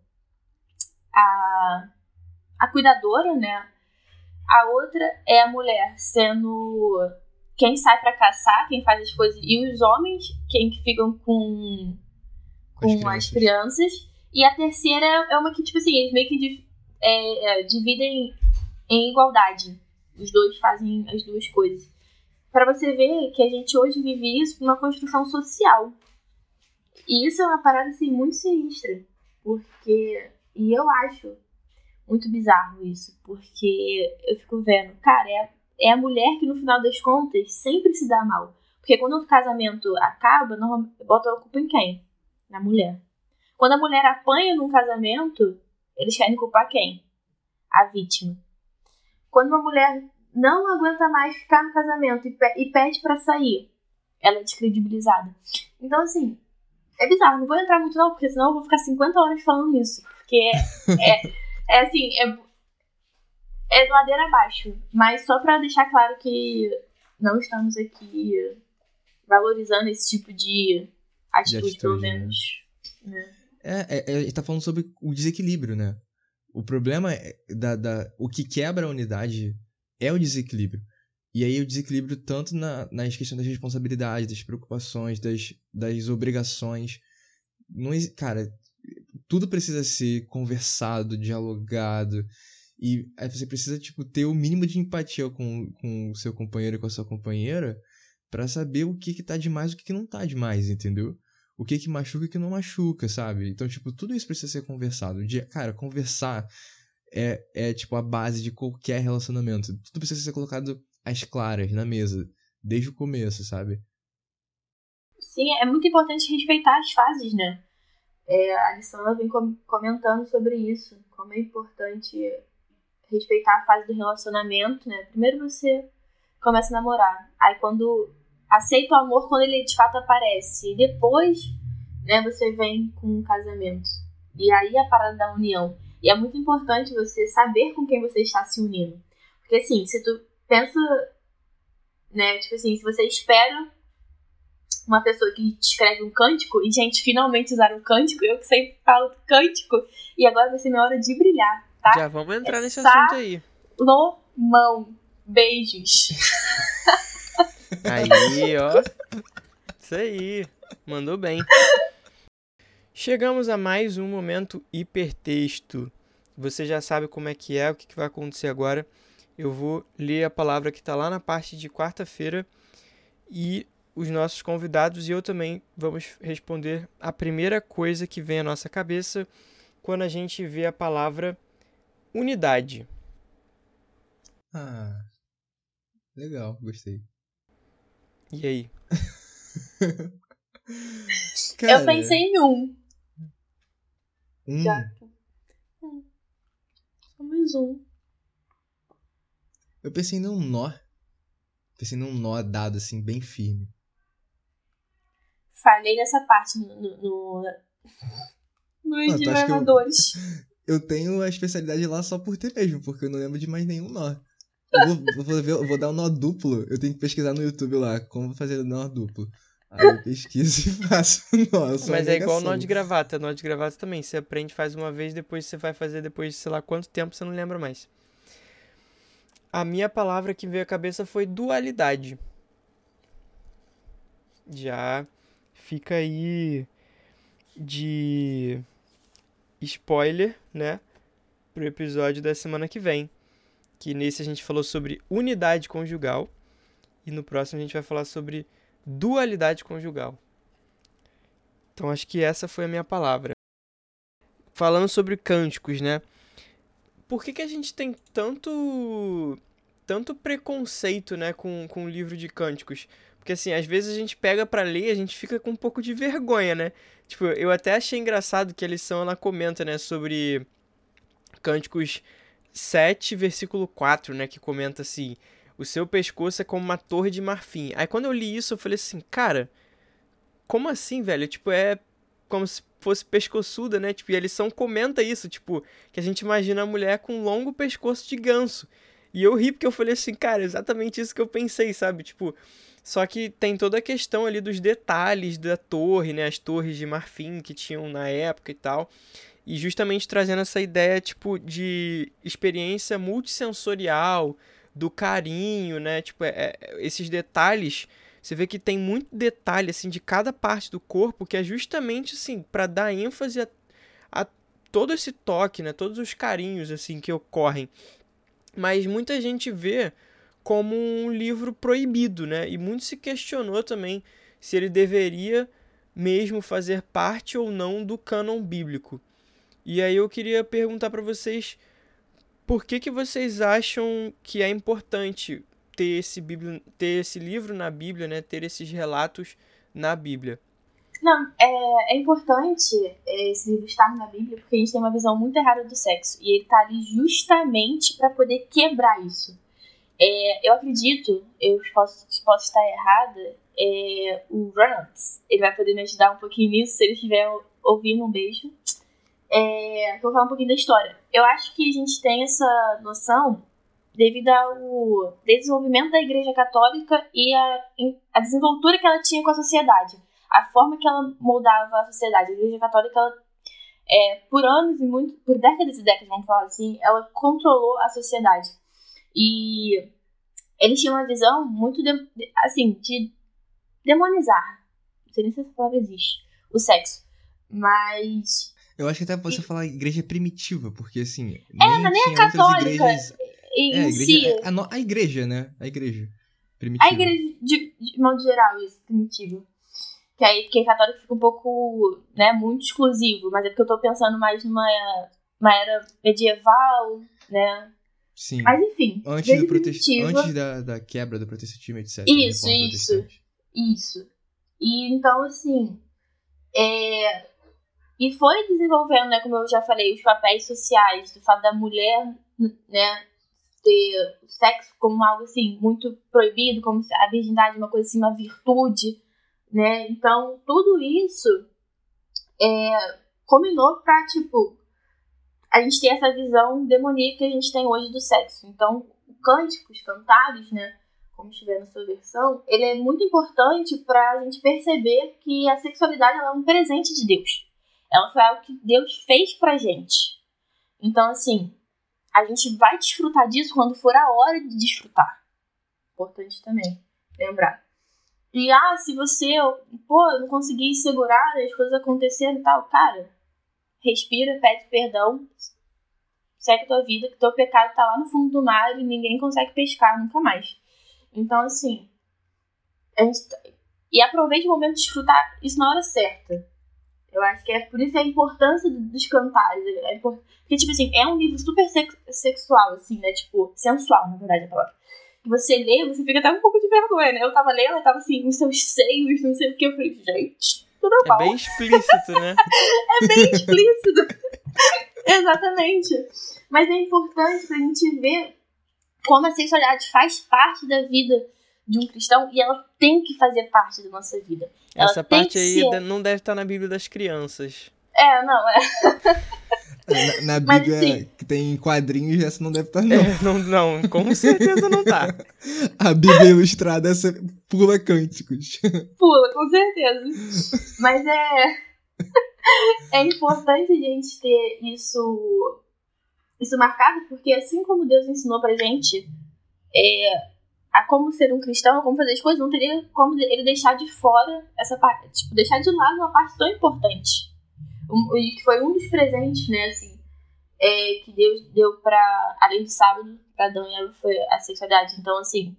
a, a cuidadora, né? A outra é a mulher sendo quem sai para caçar, quem faz as coisas, e os homens, quem que ficam com, com as, crianças. as crianças. E a terceira é uma que, tipo assim, eles meio que é, é, dividem em igualdade. Os dois fazem as duas coisas. Para você ver que a gente hoje vive isso com uma construção social. E isso é uma parada assim muito sinistra, porque e eu acho muito bizarro isso, porque eu fico vendo, cara, é, é a mulher que no final das contas sempre se dá mal. Porque quando o casamento acaba, bota a culpa em quem? Na mulher. Quando a mulher apanha num casamento, eles querem culpar quem? A vítima. Quando uma mulher não aguenta mais ficar no casamento e, pe pede para sair, ela é descredibilizada. Então, assim, é bizarro. Não vou entrar muito, não, porque senão eu vou ficar 50 horas falando isso. Porque é, é, é assim, é, é ladeira abaixo. Mas só para deixar claro que não estamos aqui valorizando esse tipo de atitude, de pelo né? menos. Né? né? É, é, gente tá falando sobre o desequilíbrio, né? O problema é da, da. O que quebra a unidade é o desequilíbrio. E aí o desequilíbrio tanto na, nas questões das responsabilidades, das preocupações, das, das obrigações. Não, cara, tudo precisa ser conversado, dialogado. E você precisa, tipo, ter o mínimo de empatia com, com o seu companheiro e com a sua companheira para saber o que que tá demais e o que que não tá demais, entendeu? o que que machuca e o que não machuca, sabe? Então, tipo, tudo isso precisa ser conversado. De, cara, conversar é, é, tipo, a base de qualquer relacionamento. Tudo precisa ser colocado às claras, na mesa, desde o começo, sabe? Sim, é muito importante respeitar as fases, né? É, a Alessandra vem comentando sobre isso, como é importante respeitar a fase do relacionamento, né? Primeiro você começa a namorar, aí quando aceita o amor quando ele de fato aparece. E depois, né, você vem com um casamento. E aí a parada da união. E é muito importante você saber com quem você está se unindo. Porque assim, se tu pensa, né, tipo assim, se você espera uma pessoa que te escreve um cântico, e gente, finalmente usaram um cântico, eu que sempre falo cântico, e agora vai ser minha hora de brilhar, tá? Já vamos entrar é nesse assunto aí. Salomão. Beijos. Aí, ó. Isso aí. Mandou bem. Chegamos a mais um momento hipertexto. Você já sabe como é que é, o que vai acontecer agora. Eu vou ler a palavra que está lá na parte de quarta-feira e os nossos convidados e eu também vamos responder a primeira coisa que vem à nossa cabeça quando a gente vê a palavra unidade. Ah, legal, gostei. E aí? Cara, eu pensei em um. Um? Já. Hum. Somos um. Eu pensei num nó. Pensei num nó dado assim, bem firme. Falei nessa parte no, no, no, nos. Eu, eu tenho a especialidade lá só por ter mesmo, porque eu não lembro de mais nenhum nó. Eu vou, vou, ver, vou dar um nó duplo. Eu tenho que pesquisar no YouTube lá como fazer nó duplo. Aí eu pesquiso e faço nó. Mas é igual nó de gravata. Nó de gravata também. Você aprende, faz uma vez, depois você vai fazer depois de sei lá quanto tempo, você não lembra mais. A minha palavra que veio à cabeça foi dualidade. Já fica aí de spoiler, né? Pro episódio da semana que vem que nesse a gente falou sobre unidade conjugal e no próximo a gente vai falar sobre dualidade conjugal. Então acho que essa foi a minha palavra. Falando sobre cânticos, né? Por que, que a gente tem tanto tanto preconceito, né, com, com o livro de cânticos? Porque assim, às vezes a gente pega para ler, a gente fica com um pouco de vergonha, né? Tipo, eu até achei engraçado que a lição ela comenta, né, sobre cânticos 7, versículo 4, né, que comenta assim: "O seu pescoço é como uma torre de marfim". Aí quando eu li isso, eu falei assim: "Cara, como assim, velho? Tipo, é como se fosse pescoçuda, né? Tipo, e a lição comenta isso, tipo, que a gente imagina a mulher com um longo pescoço de ganso. E eu ri porque eu falei assim, cara, exatamente isso que eu pensei, sabe? Tipo, Só que tem toda a questão ali dos detalhes da torre, né? As torres de marfim que tinham na época e tal. E justamente trazendo essa ideia, tipo, de experiência multissensorial, do carinho, né? Tipo, é, é, esses detalhes. Você vê que tem muito detalhe, assim, de cada parte do corpo, que é justamente, assim, para dar ênfase a, a todo esse toque, né? Todos os carinhos, assim, que ocorrem. Mas muita gente vê como um livro proibido, né? E muito se questionou também se ele deveria mesmo fazer parte ou não do cânon bíblico. E aí eu queria perguntar para vocês por que, que vocês acham que é importante ter esse, Bíblia, ter esse livro na Bíblia, né? Ter esses relatos na Bíblia? Não, é, é importante esse livro estar na Bíblia porque a gente tem uma visão muito errada do sexo. E ele está ali justamente para poder quebrar isso. É, eu acredito, eu posso, posso estar errada, é, o Reynolds, ele vai poder me ajudar um pouquinho nisso se ele estiver ouvindo um beijo. É, vou falar um pouquinho da história. Eu acho que a gente tem essa noção devido ao desenvolvimento da Igreja Católica e a, a desenvoltura que ela tinha com a sociedade. A forma que ela moldava a sociedade. A Igreja Católica, ela, é, por anos e muito, por décadas e décadas, vamos falar assim, ela controlou a sociedade. E eles tinham uma visão muito, de, assim, de demonizar. Não sei nem se essa palavra existe. O sexo. Mas. Eu acho que até você e... falar igreja primitiva, porque assim. É, nem, nem a católica. Igrejas... Em, é, a igreja, si. a, a, a, igreja, né? A igreja. Primitiva. A igreja, de, de modo geral, isso, primitiva. Que aí, porque católico fica um pouco, né, muito exclusivo, mas é porque eu tô pensando mais numa uma era medieval, né? Sim. Mas enfim. Antes, do protest... antes da, da quebra do protestantismo, etc. Isso, isso. Isso. E então, assim. É... E foi desenvolvendo, né, como eu já falei, os papéis sociais, do fato da mulher, né, ter sexo como algo assim muito proibido, como a virgindade uma coisa assim, uma virtude, né? Então, tudo isso é, combinou pra, tipo, a gente tem essa visão demoníaca que a gente tem hoje do sexo. Então, o cântico, os cantares, né, como estiver na sua versão, ele é muito importante para a gente perceber que a sexualidade é um presente de Deus. Ela foi algo que Deus fez pra gente. Então, assim, a gente vai desfrutar disso quando for a hora de desfrutar. Importante também lembrar. E, ah, se você, pô, não consegui segurar, as coisas aconteceram e tal, cara, respira, pede perdão, segue a tua vida, que teu pecado tá lá no fundo do mar e ninguém consegue pescar nunca mais. Então, assim, a gente, tá, e aproveite o momento de desfrutar isso na hora certa. Eu acho que é por isso a importância dos cantares. É import... Porque, tipo assim, é um livro super sexual, assim, né? Tipo, sensual, na verdade, a palavra. Você lê, você fica até um pouco de vergonha, né? Eu tava lendo, eu tava assim, nos seus seios, não sei o que. Eu falei, gente, tudo é bem explícito, né? é bem explícito. Exatamente. Mas é importante pra gente ver como a sexualidade faz parte da vida de um cristão e ela tem que fazer parte da nossa vida. Ela Essa parte aí ser... não deve estar na Bíblia das crianças. É, não, é. Na, na Bíblia assim, que tem quadrinhos, essa não deve estar, não. É, não. Não, com certeza não tá. A Bíblia ilustrada essa pula cânticos. Pula, com certeza. Mas é. é importante a gente ter isso, isso marcado, porque assim como Deus ensinou pra gente é, a como ser um cristão, a como fazer as coisas, não teria como ele deixar de fora essa parte, tipo, deixar de lado uma parte tão importante um, e que foi um dos presentes, né, assim, é, que Deus deu para além do sábado, para Adão e Eva foi a sexualidade. Então, assim,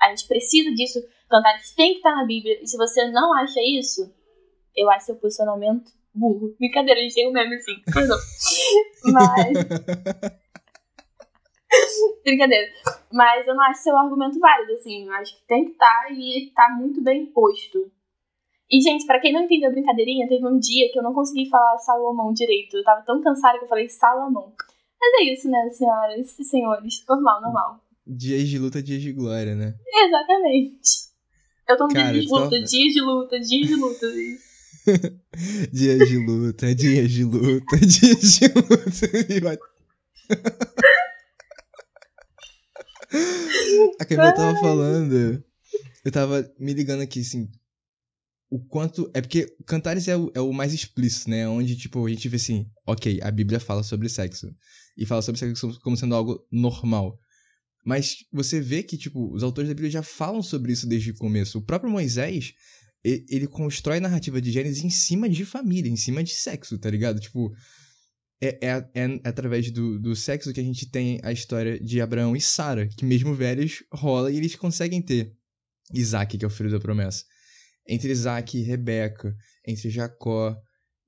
a gente precisa disso. Cantares tem que estar na Bíblia. E se você não acha isso, eu acho seu posicionamento burro. Brincadeira, a gente tem um meme assim, perdão. Mas. Brincadeira. Mas eu não acho seu argumento válido, assim. Eu acho que tem que estar e tá muito bem posto. E, gente, para quem não entendeu a brincadeirinha, teve um dia que eu não consegui falar Salomão direito. Eu tava tão cansada que eu falei Salomão. Mas é isso, né, senhoras e senhores? Normal, normal. Dias de luta, dias de glória, né? Exatamente. Eu tô no dia de luta, tô... dias de luta, dias de luta. dias de luta, dias de luta, dias de luta. A Camila tava falando eu tava me ligando aqui, assim, o quanto. É porque Cantares é o, é o mais explícito, né? Onde, tipo, a gente vê assim, ok, a Bíblia fala sobre sexo. E fala sobre sexo como sendo algo normal. Mas você vê que, tipo, os autores da Bíblia já falam sobre isso desde o começo. O próprio Moisés, ele constrói a narrativa de Gênesis em cima de família, em cima de sexo, tá ligado? Tipo, é, é, é através do, do sexo que a gente tem a história de Abraão e Sara, que mesmo velhos rola e eles conseguem ter Isaac, que é o filho da promessa. Entre Isaac e Rebeca, entre Jacó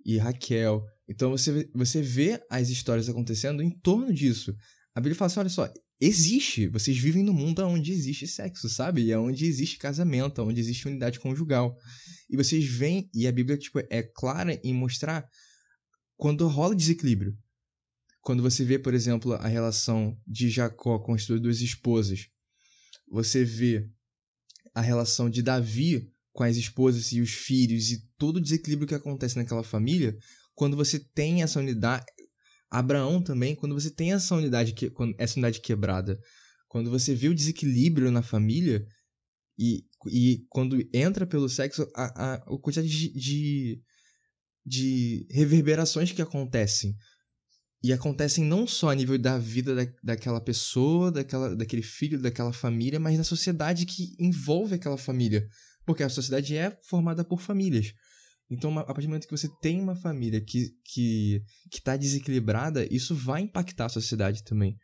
e Raquel. Então você, você vê as histórias acontecendo em torno disso. A Bíblia fala assim: olha só, existe. Vocês vivem no mundo onde existe sexo, sabe? E onde existe casamento, onde existe unidade conjugal. E vocês veem, e a Bíblia tipo, é clara em mostrar quando rola desequilíbrio. Quando você vê, por exemplo, a relação de Jacó com as suas duas esposas, você vê a relação de Davi com as esposas e os filhos e todo o desequilíbrio que acontece naquela família, quando você tem essa unidade, Abraão também, quando você tem essa unidade, que, essa unidade quebrada, quando você vê o desequilíbrio na família e, e quando entra pelo sexo, a, a, a quantidade de, de, de reverberações que acontecem. E acontecem não só a nível da vida da, daquela pessoa, daquela, daquele filho, daquela família, mas na sociedade que envolve aquela família. Porque a sociedade é formada por famílias. Então, a partir do momento que você tem uma família que que que está desequilibrada, isso vai impactar a sociedade também.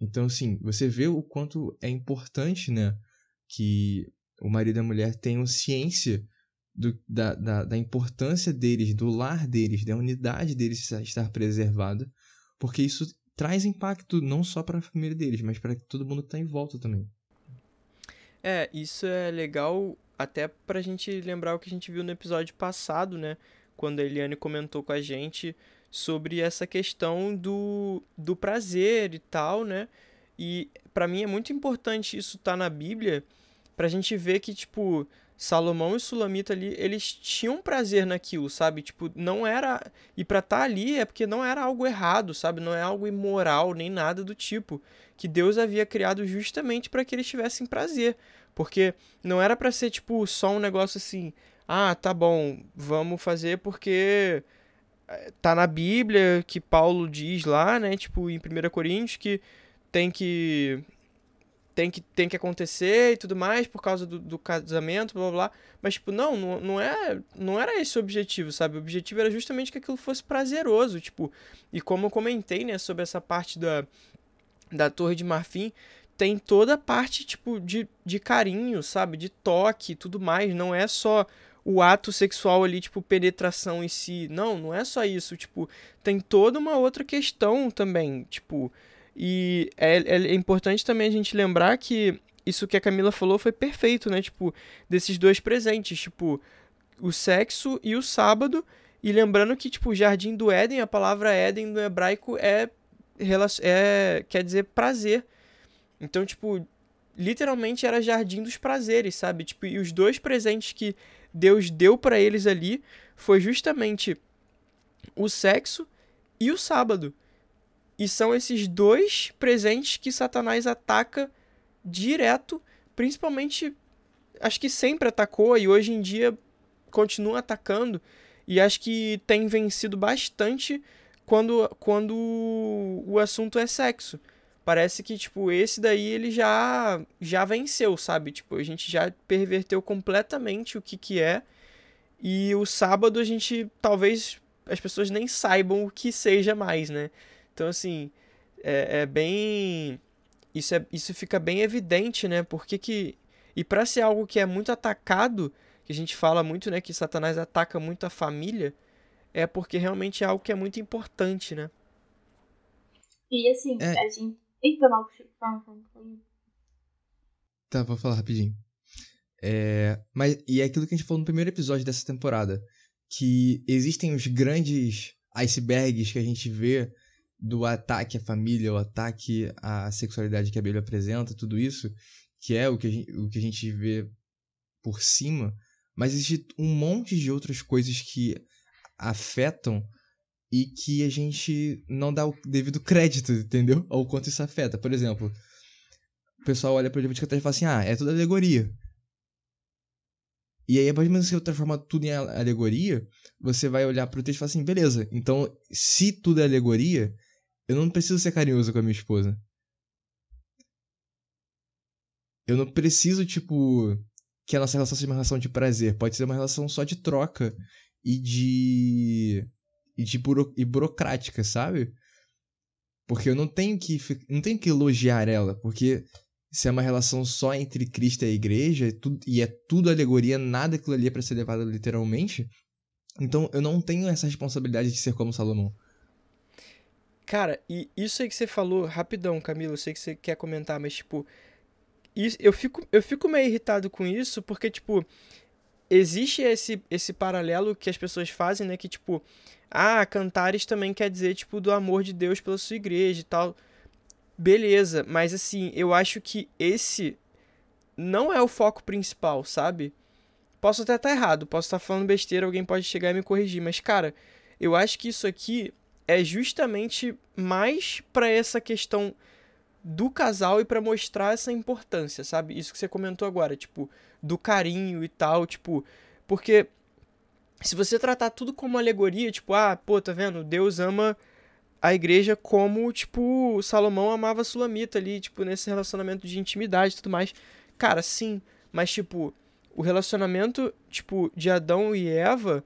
Então, assim, você vê o quanto é importante, né, que o marido e a mulher tenham ciência do, da, da, da importância deles, do lar deles, da unidade deles estar preservada, porque isso traz impacto não só para a família deles, mas para todo mundo que está em volta também. É, isso é legal até pra gente lembrar o que a gente viu no episódio passado, né? Quando a Eliane comentou com a gente sobre essa questão do, do prazer e tal, né? E para mim é muito importante isso estar tá na Bíblia pra gente ver que, tipo, Salomão e Sulamita ali, eles tinham prazer naquilo, sabe? Tipo, não era. E pra estar tá ali é porque não era algo errado, sabe? Não é algo imoral nem nada do tipo. Que Deus havia criado justamente para que eles tivessem prazer. Porque não era para ser, tipo, só um negócio assim. Ah, tá bom, vamos fazer porque eh, tá na Bíblia que Paulo diz lá, né? Tipo, em 1 Coríntios, que tem que tem que, tem que acontecer e tudo mais por causa do, do casamento, blá, blá blá. Mas, tipo, não, não, não, é, não era esse o objetivo, sabe? O objetivo era justamente que aquilo fosse prazeroso, tipo. E como eu comentei, né, sobre essa parte da, da Torre de Marfim, tem toda a parte, tipo, de, de carinho, sabe? De toque e tudo mais. Não é só o ato sexual ali, tipo, penetração em si. Não, não é só isso. Tipo, tem toda uma outra questão também, tipo e é, é importante também a gente lembrar que isso que a Camila falou foi perfeito, né? Tipo, desses dois presentes, tipo, o sexo e o sábado. E lembrando que, tipo, jardim do Éden, a palavra Éden no hebraico é, é quer dizer prazer. Então, tipo, literalmente era jardim dos prazeres, sabe? Tipo, e os dois presentes que Deus deu para eles ali foi justamente o sexo e o sábado. E são esses dois presentes que Satanás ataca direto, principalmente acho que sempre atacou e hoje em dia continua atacando e acho que tem vencido bastante quando quando o assunto é sexo. Parece que tipo esse daí ele já já venceu, sabe? Tipo, a gente já perverteu completamente o que que é. E o sábado a gente talvez as pessoas nem saibam o que seja mais, né? Então, assim, é, é bem. Isso, é, isso fica bem evidente, né? Porque que. E para ser algo que é muito atacado, que a gente fala muito, né? Que Satanás ataca muito a família, é porque realmente é algo que é muito importante, né? E assim, é... a gente. Eita, mal, Tá, vou falar rapidinho. É, mas, e é aquilo que a gente falou no primeiro episódio dessa temporada. Que existem os grandes icebergs que a gente vê do ataque à família, o ataque à sexualidade que a Bíblia apresenta, tudo isso, que é o que a gente, o que a gente vê por cima, mas existe um monte de outras coisas que afetam e que a gente não dá o devido crédito, entendeu? Ao quanto isso afeta. Por exemplo, o pessoal olha para o de e fala assim: ah, é tudo alegoria. E aí, a partir do momento que você transforma tudo em alegoria, você vai olhar pro texto e falar assim, beleza, então, se tudo é alegoria, eu não preciso ser carinhoso com a minha esposa. Eu não preciso, tipo, que a nossa relação seja uma relação de prazer. Pode ser uma relação só de troca e de. E de buro, e burocrática, sabe? Porque eu não tenho que não tenho que elogiar ela, porque se é uma relação só entre Cristo e a igreja, e é tudo alegoria, nada aquilo ali é pra ser levado literalmente, então eu não tenho essa responsabilidade de ser como Salomão. Cara, e isso aí que você falou, rapidão, Camilo, eu sei que você quer comentar, mas tipo, isso, eu, fico, eu fico meio irritado com isso, porque, tipo, existe esse, esse paralelo que as pessoas fazem, né, que, tipo, ah, cantares também quer dizer, tipo, do amor de Deus pela sua igreja e tal. Beleza, mas assim, eu acho que esse não é o foco principal, sabe? Posso até estar errado, posso estar falando besteira, alguém pode chegar e me corrigir, mas cara, eu acho que isso aqui é justamente mais para essa questão do casal e para mostrar essa importância, sabe? Isso que você comentou agora, tipo, do carinho e tal, tipo, porque se você tratar tudo como alegoria, tipo, ah, pô, tá vendo? Deus ama a igreja como, tipo, Salomão amava a Sulamita ali, tipo, nesse relacionamento de intimidade e tudo mais. Cara, sim, mas, tipo, o relacionamento, tipo, de Adão e Eva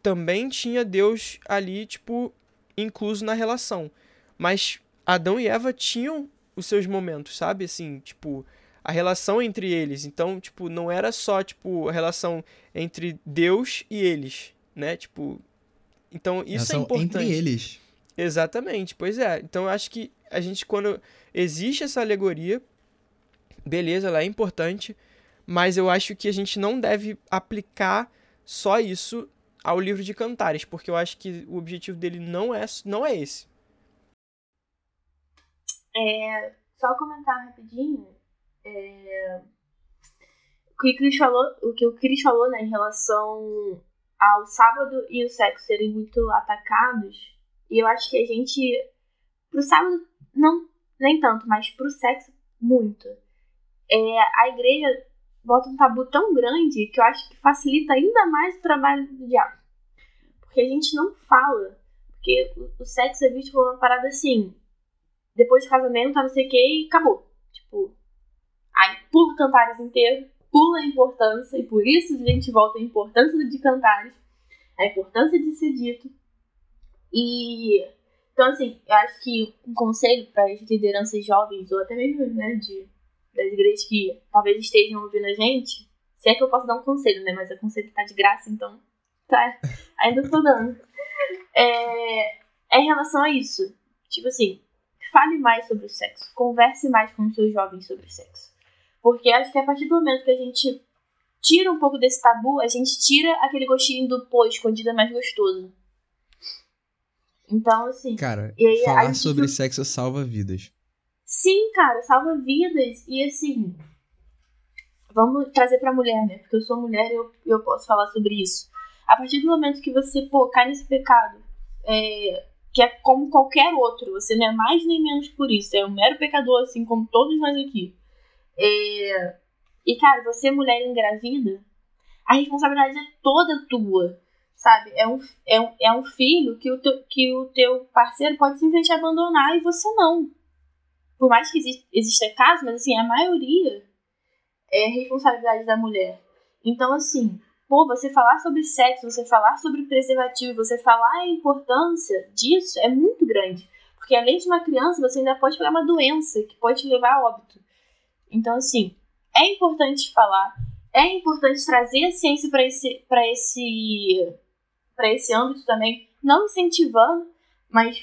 também tinha Deus ali, tipo, incluso na relação. Mas Adão e Eva tinham os seus momentos, sabe? Assim, tipo, a relação entre eles. Então, tipo, não era só, tipo, a relação entre Deus e eles, né? Tipo, então isso é importante. entre eles. Exatamente, pois é. Então eu acho que a gente, quando existe essa alegoria, beleza, ela é importante, mas eu acho que a gente não deve aplicar só isso ao livro de Cantares, porque eu acho que o objetivo dele não é, não é esse. É, só comentar rapidinho. É, o que o Chris falou, o que o Chris falou, né, em relação ao sábado e o sexo serem muito atacados, e eu acho que a gente. Pro sábado, não, nem tanto, mas pro sexo, muito. É, a igreja bota um tabu tão grande que eu acho que facilita ainda mais o trabalho do diabo. Porque a gente não fala. Porque o sexo é visto como uma parada assim. Depois do casamento, não sei o que e acabou. Tipo. Aí pula cantares inteiro, pula a importância, e por isso a gente volta à importância de cantares, a importância de ser dito. E então, assim, eu acho que um conselho para as lideranças jovens, ou até mesmo né, de, das igrejas que talvez estejam ouvindo a gente, se é que eu posso dar um conselho, né? Mas o conselho tá de graça, então tá, ainda tô dando. É, é em relação a isso. Tipo assim, fale mais sobre o sexo. Converse mais com os seus jovens sobre o sexo. Porque acho que a partir do momento que a gente tira um pouco desse tabu, a gente tira aquele gostinho do pô, escondido é mais gostoso. Então, assim. Cara, aí, falar sobre sexo salva vidas. Sim, cara, salva vidas. E assim. Vamos trazer pra mulher, né? Porque eu sou mulher e eu, eu posso falar sobre isso. A partir do momento que você, pô, cai nesse pecado, é, que é como qualquer outro, você não é mais nem menos por isso, é um mero pecador, assim como todos nós aqui. É, e, cara, você, mulher engravida, a responsabilidade é toda tua sabe? É um, é um, é um filho que o, teu, que o teu parceiro pode simplesmente abandonar e você não. Por mais que exista, exista caso, mas assim, a maioria é responsabilidade da mulher. Então, assim, pô, você falar sobre sexo, você falar sobre preservativo, você falar a importância disso é muito grande. Porque além de uma criança, você ainda pode pegar uma doença que pode te levar a óbito. Então, assim, é importante falar, é importante trazer a ciência para esse, pra esse para esse âmbito também, não incentivando, mas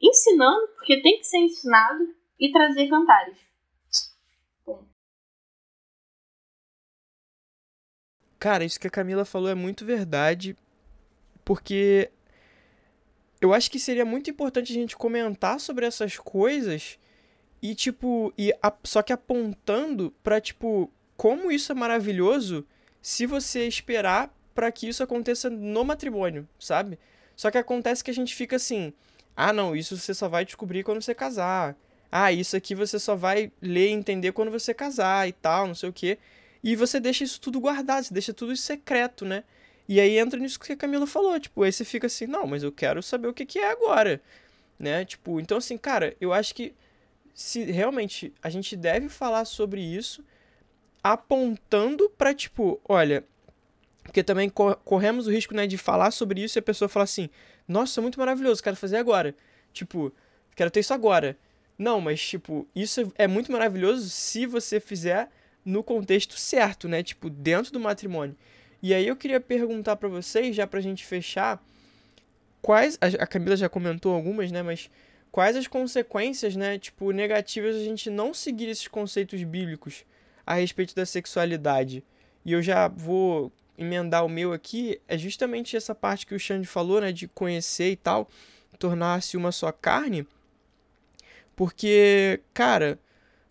ensinando, porque tem que ser ensinado, e trazer cantares. Cara, isso que a Camila falou é muito verdade, porque eu acho que seria muito importante a gente comentar sobre essas coisas e tipo, e a, só que apontando para tipo como isso é maravilhoso se você esperar para que isso aconteça no matrimônio, sabe? Só que acontece que a gente fica assim: ah, não, isso você só vai descobrir quando você casar. Ah, isso aqui você só vai ler e entender quando você casar e tal, não sei o quê. E você deixa isso tudo guardado, você deixa tudo secreto, né? E aí entra nisso que a Camila falou, tipo, aí você fica assim, não, mas eu quero saber o que, que é agora, né? Tipo, então assim, cara, eu acho que se realmente a gente deve falar sobre isso apontando para tipo, olha, porque também corremos o risco, né, de falar sobre isso e a pessoa falar assim: "Nossa, muito maravilhoso, quero fazer agora". Tipo, quero ter isso agora. Não, mas tipo, isso é muito maravilhoso se você fizer no contexto certo, né? Tipo, dentro do matrimônio. E aí eu queria perguntar para vocês, já pra gente fechar, quais a Camila já comentou algumas, né, mas quais as consequências, né, tipo, negativas a gente não seguir esses conceitos bíblicos a respeito da sexualidade. E eu já vou emendar o meu aqui, é justamente essa parte que o Xande falou, né, de conhecer e tal, tornar-se uma só carne. Porque, cara,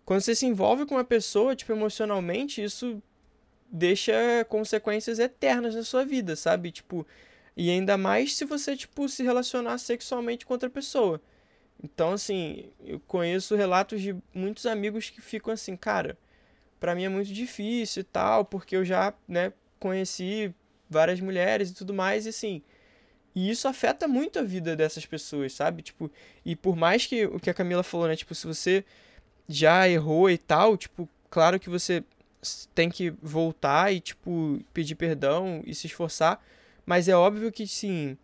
quando você se envolve com uma pessoa, tipo, emocionalmente, isso deixa consequências eternas na sua vida, sabe? Tipo, e ainda mais se você, tipo, se relacionar sexualmente com outra pessoa. Então, assim, eu conheço relatos de muitos amigos que ficam assim, cara, para mim é muito difícil e tal, porque eu já, né, conheci várias mulheres e tudo mais, e assim, e isso afeta muito a vida dessas pessoas, sabe? Tipo, e por mais que o que a Camila falou, né, tipo, se você já errou e tal, tipo, claro que você tem que voltar e, tipo, pedir perdão e se esforçar, mas é óbvio que, sim,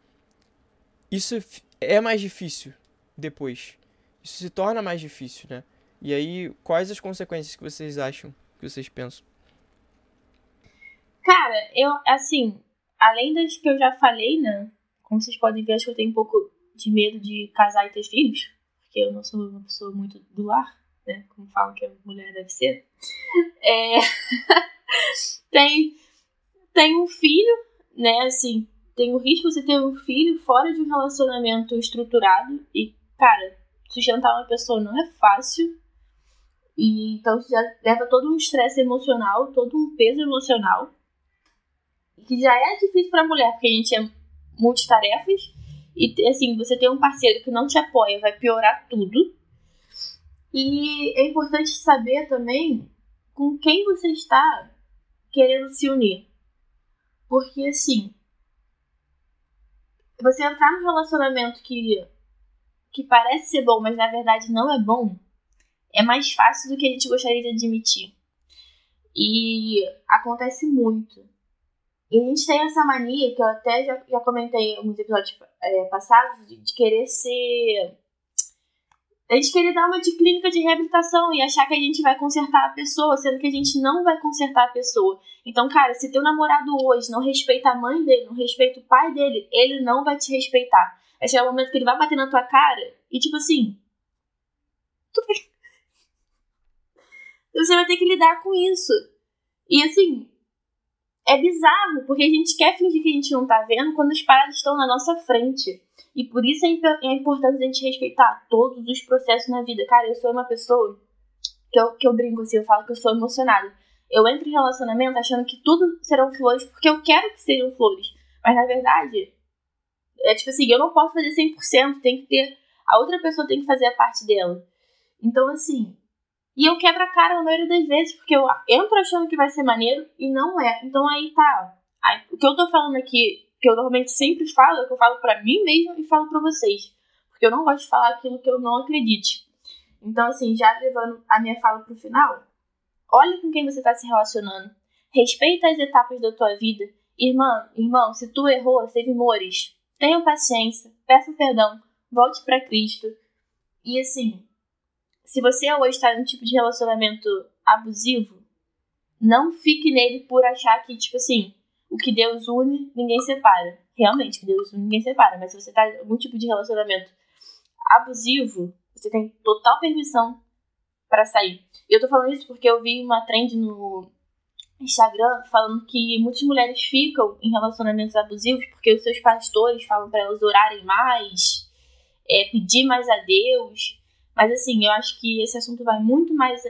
isso é mais difícil, depois. Isso se torna mais difícil, né? E aí, quais as consequências que vocês acham, que vocês pensam? Cara, eu, assim, além das que eu já falei, né? Como vocês podem ver, acho que eu tenho um pouco de medo de casar e ter filhos, porque eu não sou uma pessoa muito do lar, né? Como falam que a mulher deve ser. É... tem, tem um filho, né? Assim, tem o risco de você ter um filho fora de um relacionamento estruturado e cara, sustentar uma pessoa não é fácil. E então já leva todo um estresse emocional, todo um peso emocional. Que já é difícil para mulher, porque a gente é multitarefas. E assim, você ter um parceiro que não te apoia vai piorar tudo. E é importante saber também com quem você está querendo se unir. Porque assim, você entrar num relacionamento que que parece ser bom, mas na verdade não é bom, é mais fácil do que a gente gostaria de admitir. E acontece muito. E a gente tem essa mania, que eu até já, já comentei em alguns episódios é, passados, de, de, querer ser. A gente querer dar uma de clínica de reabilitação e achar que a gente vai consertar a pessoa, sendo que a gente não vai consertar a pessoa. Então, cara, se teu namorado hoje não respeita a mãe dele, não respeita o pai dele, ele não vai te respeitar. Vai chegar o momento que ele vai bater na tua cara e, tipo assim. Tudo bem. Você vai ter que lidar com isso. E, assim. É bizarro, porque a gente quer fingir que a gente não tá vendo quando as paradas estão na nossa frente. E por isso é, é importante a gente respeitar todos os processos na vida. Cara, eu sou uma pessoa que eu, que eu brinco assim, eu falo que eu sou emocionada. Eu entro em relacionamento achando que tudo serão flores porque eu quero que sejam flores. Mas na verdade, é tipo assim, eu não posso fazer 100%, tem que ter. A outra pessoa tem que fazer a parte dela. Então, assim. E eu quebro a cara na maioria das vezes, porque eu entro achando que vai ser maneiro e não é. Então aí tá. Aí, o que eu tô falando aqui, que eu normalmente sempre falo, é que eu falo para mim mesmo e falo para vocês. Porque eu não gosto de falar aquilo que eu não acredite. Então, assim, já levando a minha fala pro final, olha com quem você tá se relacionando. Respeita as etapas da tua vida. Irmã, irmão, se tu errou, teve mores. Tenha paciência, peça perdão, volte para Cristo. E assim, se você hoje está num tipo de relacionamento abusivo, não fique nele por achar que, tipo assim, o que Deus une, ninguém separa. Realmente, o que Deus une, ninguém separa. Mas se você está em algum tipo de relacionamento abusivo, você tem total permissão para sair. Eu tô falando isso porque eu vi uma trend no, Instagram falando que muitas mulheres ficam em relacionamentos abusivos porque os seus pastores falam para elas orarem mais, é, pedir mais a Deus. Mas assim, eu acho que esse assunto vai muito mais.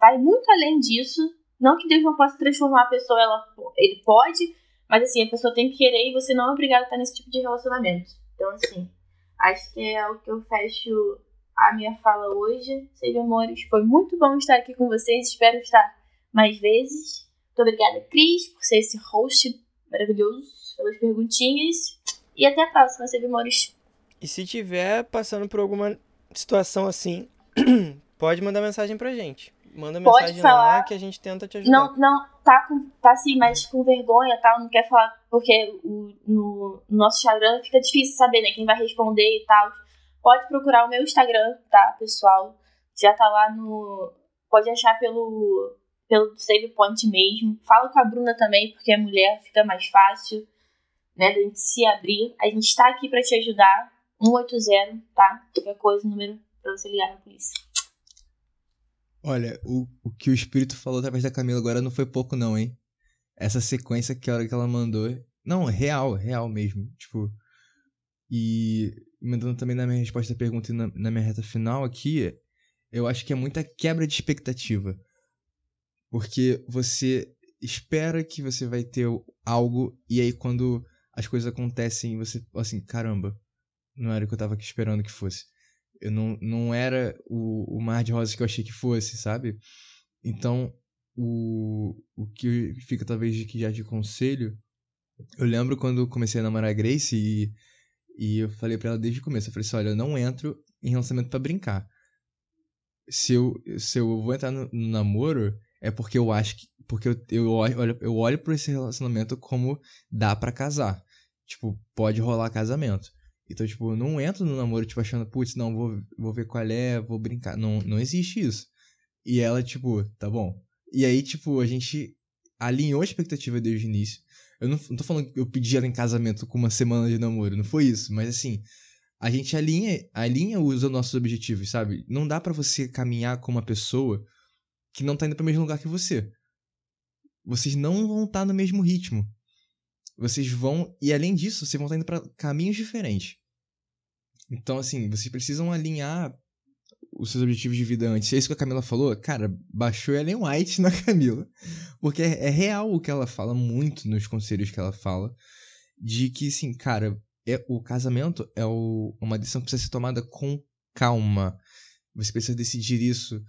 vai muito além disso. Não que Deus não possa transformar a pessoa, ela, ele pode, mas assim, a pessoa tem que querer e você não é obrigado a estar nesse tipo de relacionamento. Então, assim, acho que é o que eu fecho a minha fala hoje. Seja amores, foi muito bom estar aqui com vocês. Espero estar mais vezes. Muito obrigada, Cris, por ser esse host maravilhoso, pelas perguntinhas. E até a próxima, Sebimores. E se tiver passando por alguma situação assim, pode mandar mensagem pra gente. Manda Pode mensagem falar. lá que a gente tenta te ajudar. Não, não, tá, com, tá assim, mas com vergonha e tal, não quer falar, porque o, no, no nosso Instagram fica difícil saber, né, quem vai responder e tal. Pode procurar o meu Instagram, tá, pessoal? Já tá lá no. Pode achar pelo, pelo Save Point mesmo. Fala com a Bruna também, porque é mulher, fica mais fácil, né, da gente se abrir. A gente tá aqui pra te ajudar. 180, tá? Qualquer coisa, número pra você ligar na polícia. Olha, o, o que o espírito falou através da Camila agora não foi pouco, não, hein? Essa sequência que a hora que ela mandou. Não, real, real mesmo. Tipo. E mandando também na minha resposta à pergunta e na, na minha reta final aqui, eu acho que é muita quebra de expectativa. Porque você espera que você vai ter algo, e aí quando as coisas acontecem, você, assim, caramba, não era o que eu tava esperando que fosse. Eu não, não era o, o mar de rosas que eu achei que fosse, sabe? Então, o, o que fica talvez de já de conselho, eu lembro quando eu comecei a namorar a Grace e, e eu falei pra ela desde o começo, eu falei assim, olha, eu não entro em relacionamento pra brincar. Se eu, se eu vou entrar no, no namoro, é porque eu acho que. Porque eu, eu, olho, eu olho pra esse relacionamento como dá pra casar. Tipo, pode rolar casamento. Então, tipo, eu não entro no namoro, tipo, achando, putz, não, vou, vou ver qual é, vou brincar. Não, não existe isso. E ela, tipo, tá bom. E aí, tipo, a gente alinhou a expectativa desde o início. Eu não, não tô falando que eu pedi ela em casamento com uma semana de namoro, não foi isso. Mas assim, a gente alinha, alinha os nossos objetivos, sabe? Não dá para você caminhar com uma pessoa que não tá indo pro mesmo lugar que você. Vocês não vão estar no mesmo ritmo. Vocês vão. E além disso, vocês vão estar indo pra caminhos diferentes. Então, assim, vocês precisam alinhar os seus objetivos de vida antes. É isso que a Camila falou. Cara, baixou Ellen White na Camila. Porque é, é real o que ela fala muito nos conselhos que ela fala. De que, assim, cara, é, o casamento é o, uma decisão que precisa ser tomada com calma. Você precisa decidir isso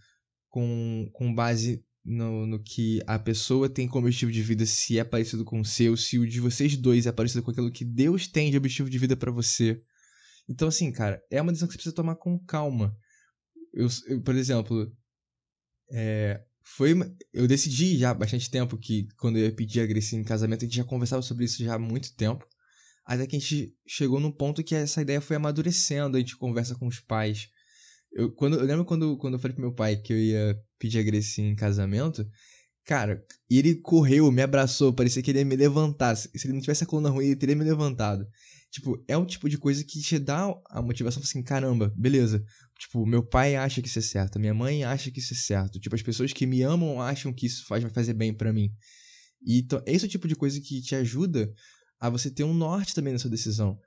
com, com base no, no que a pessoa tem como objetivo de vida, se é parecido com o seu, se o de vocês dois é parecido com aquilo que Deus tem de objetivo de vida para você. Então, assim, cara, é uma decisão que você precisa tomar com calma. Eu, eu por exemplo, é, foi eu decidi já há bastante tempo que quando eu ia pedir a Grace em casamento, a gente já conversava sobre isso já há muito tempo. Até que a gente chegou num ponto que essa ideia foi amadurecendo, a gente conversa com os pais. Eu, quando, eu lembro quando, quando eu falei pro meu pai que eu ia pedir a Grace em casamento, cara, ele correu, me abraçou, parecia que ele ia me levantar. Se ele não tivesse a coluna ruim, ele teria me levantado. Tipo, é o tipo de coisa que te dá a motivação assim, caramba, beleza. Tipo, meu pai acha que isso é certo, minha mãe acha que isso é certo. Tipo, as pessoas que me amam acham que isso faz, vai fazer bem para mim. E então, esse é o tipo de coisa que te ajuda a você ter um norte também na sua decisão.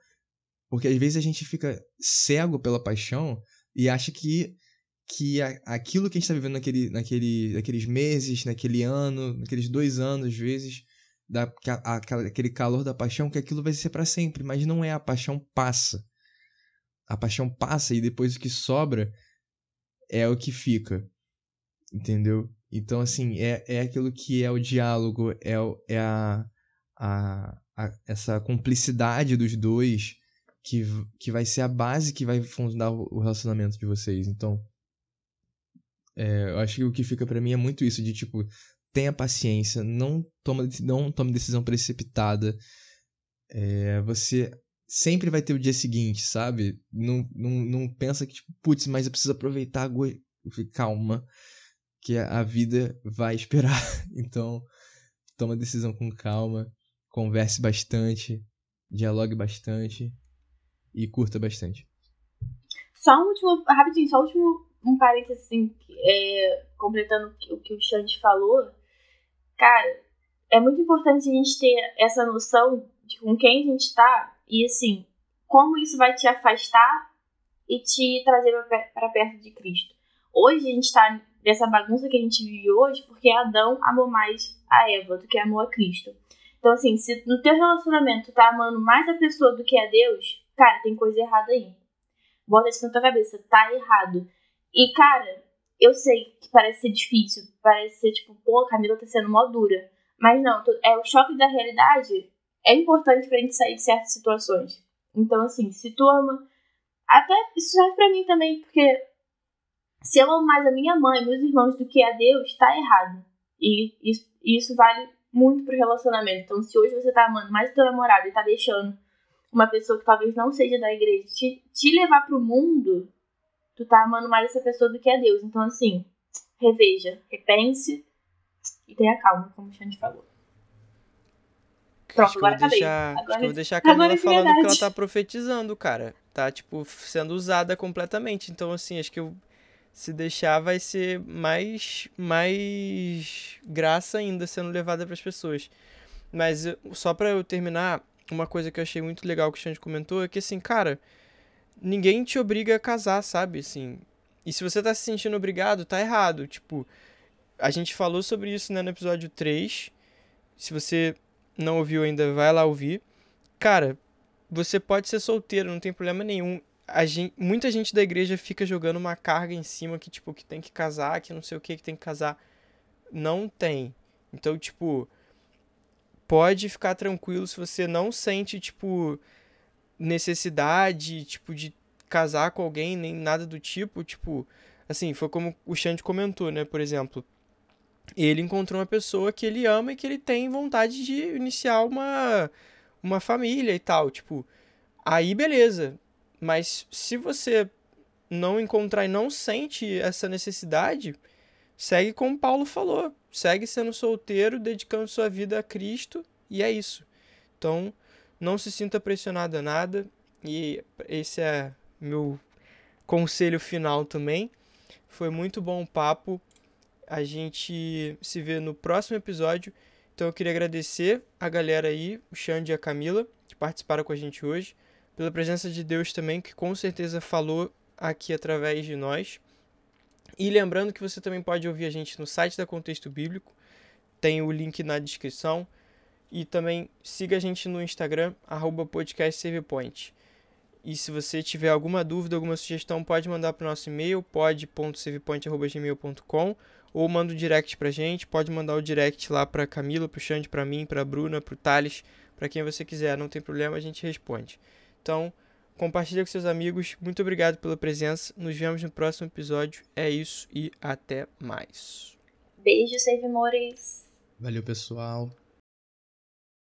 Porque às vezes a gente fica cego pela paixão e acha que, que aquilo que a gente está vivendo naquele, naquele, naqueles meses, naquele ano, naqueles dois anos, às vezes, da, aquele calor da paixão, que aquilo vai ser para sempre. Mas não é, a paixão passa. A paixão passa e depois o que sobra é o que fica. Entendeu? Então, assim, é, é aquilo que é o diálogo, é, é a, a, a, essa cumplicidade dos dois que, que vai ser a base que vai fundar o relacionamento de vocês. Então, é, eu acho que o que fica para mim é muito isso, de tipo, tenha paciência, não toma, não tome decisão precipitada. É, você sempre vai ter o dia seguinte, sabe? Não, não, não pensa que, tipo, putz, mas eu preciso aproveitar, calma, que a vida vai esperar. Então, toma decisão com calma converse bastante, dialogue bastante e curta bastante. Só um último, rapidinho, só um último um parênteses assim, é, completando o que o Xande falou. Cara, é muito importante a gente ter essa noção de com quem a gente tá e assim, como isso vai te afastar e te trazer para perto de Cristo. Hoje a gente tá nessa bagunça que a gente vive hoje porque Adão amou mais a Eva do que amou a Cristo. Então, assim, se no teu relacionamento tu tá amando mais a pessoa do que a Deus, cara, tem coisa errada aí. Bota isso na tua cabeça, tá errado. E, cara, eu sei que parece ser difícil, parece ser tipo, pô, a Camila tá sendo mó dura. Mas não, é o choque da realidade é importante pra gente sair de certas situações. Então, assim, se tu ama. Até isso serve pra mim também, porque se eu amo mais a minha mãe, meus irmãos do que a Deus, tá errado. E isso, isso vale muito pro relacionamento. Então, se hoje você tá amando mais o teu namorado e tá deixando uma pessoa que talvez não seja da igreja te, te levar pro mundo, tu tá amando mais essa pessoa do que a Deus. Então, assim, reveja, repense e tenha calma, como o Xande falou. Pronto, acho agora acabei. Deixar, agora, acho que eu vou deixar a Camila falando que ela tá profetizando, cara. Tá, tipo, sendo usada completamente. Então, assim, acho que eu, se deixar vai ser mais, mais graça ainda sendo levada para as pessoas. Mas só para eu terminar, uma coisa que eu achei muito legal que o Xande comentou é que, assim, cara, ninguém te obriga a casar, sabe? Assim, e se você tá se sentindo obrigado, tá errado. Tipo, a gente falou sobre isso né, no episódio 3. Se você não ouviu ainda, vai lá ouvir. Cara, você pode ser solteiro, não tem problema nenhum. Gente, muita gente da igreja fica jogando uma carga em cima que, tipo, que tem que casar, que não sei o que, que tem que casar. Não tem. Então, tipo, pode ficar tranquilo se você não sente, tipo, necessidade, tipo, de casar com alguém, nem nada do tipo, tipo, assim, foi como o Xande comentou, né, por exemplo, ele encontrou uma pessoa que ele ama e que ele tem vontade de iniciar uma, uma família e tal, tipo, aí beleza, mas se você não encontrar e não sente essa necessidade, segue como Paulo falou, segue sendo solteiro, dedicando sua vida a Cristo e é isso. Então, não se sinta pressionado a nada e esse é meu conselho final também. Foi muito bom o papo. A gente se vê no próximo episódio. Então eu queria agradecer a galera aí, o Xande e a Camila, que participaram com a gente hoje, pela presença de Deus também, que com certeza falou aqui através de nós. E lembrando que você também pode ouvir a gente no site da Contexto Bíblico, tem o link na descrição. E também siga a gente no Instagram, arroba podcastsavepoint. E se você tiver alguma dúvida, alguma sugestão, pode mandar para o nosso e-mail, pod.savepoint.gmail.com ou manda um direct para gente, pode mandar o direct lá para Camila, para o Xande, para mim, para Bruna, para o Thales, para quem você quiser, não tem problema, a gente responde. Então, compartilha com seus amigos, muito obrigado pela presença, nos vemos no próximo episódio, é isso e até mais. Beijo, Save Mores. Valeu, pessoal.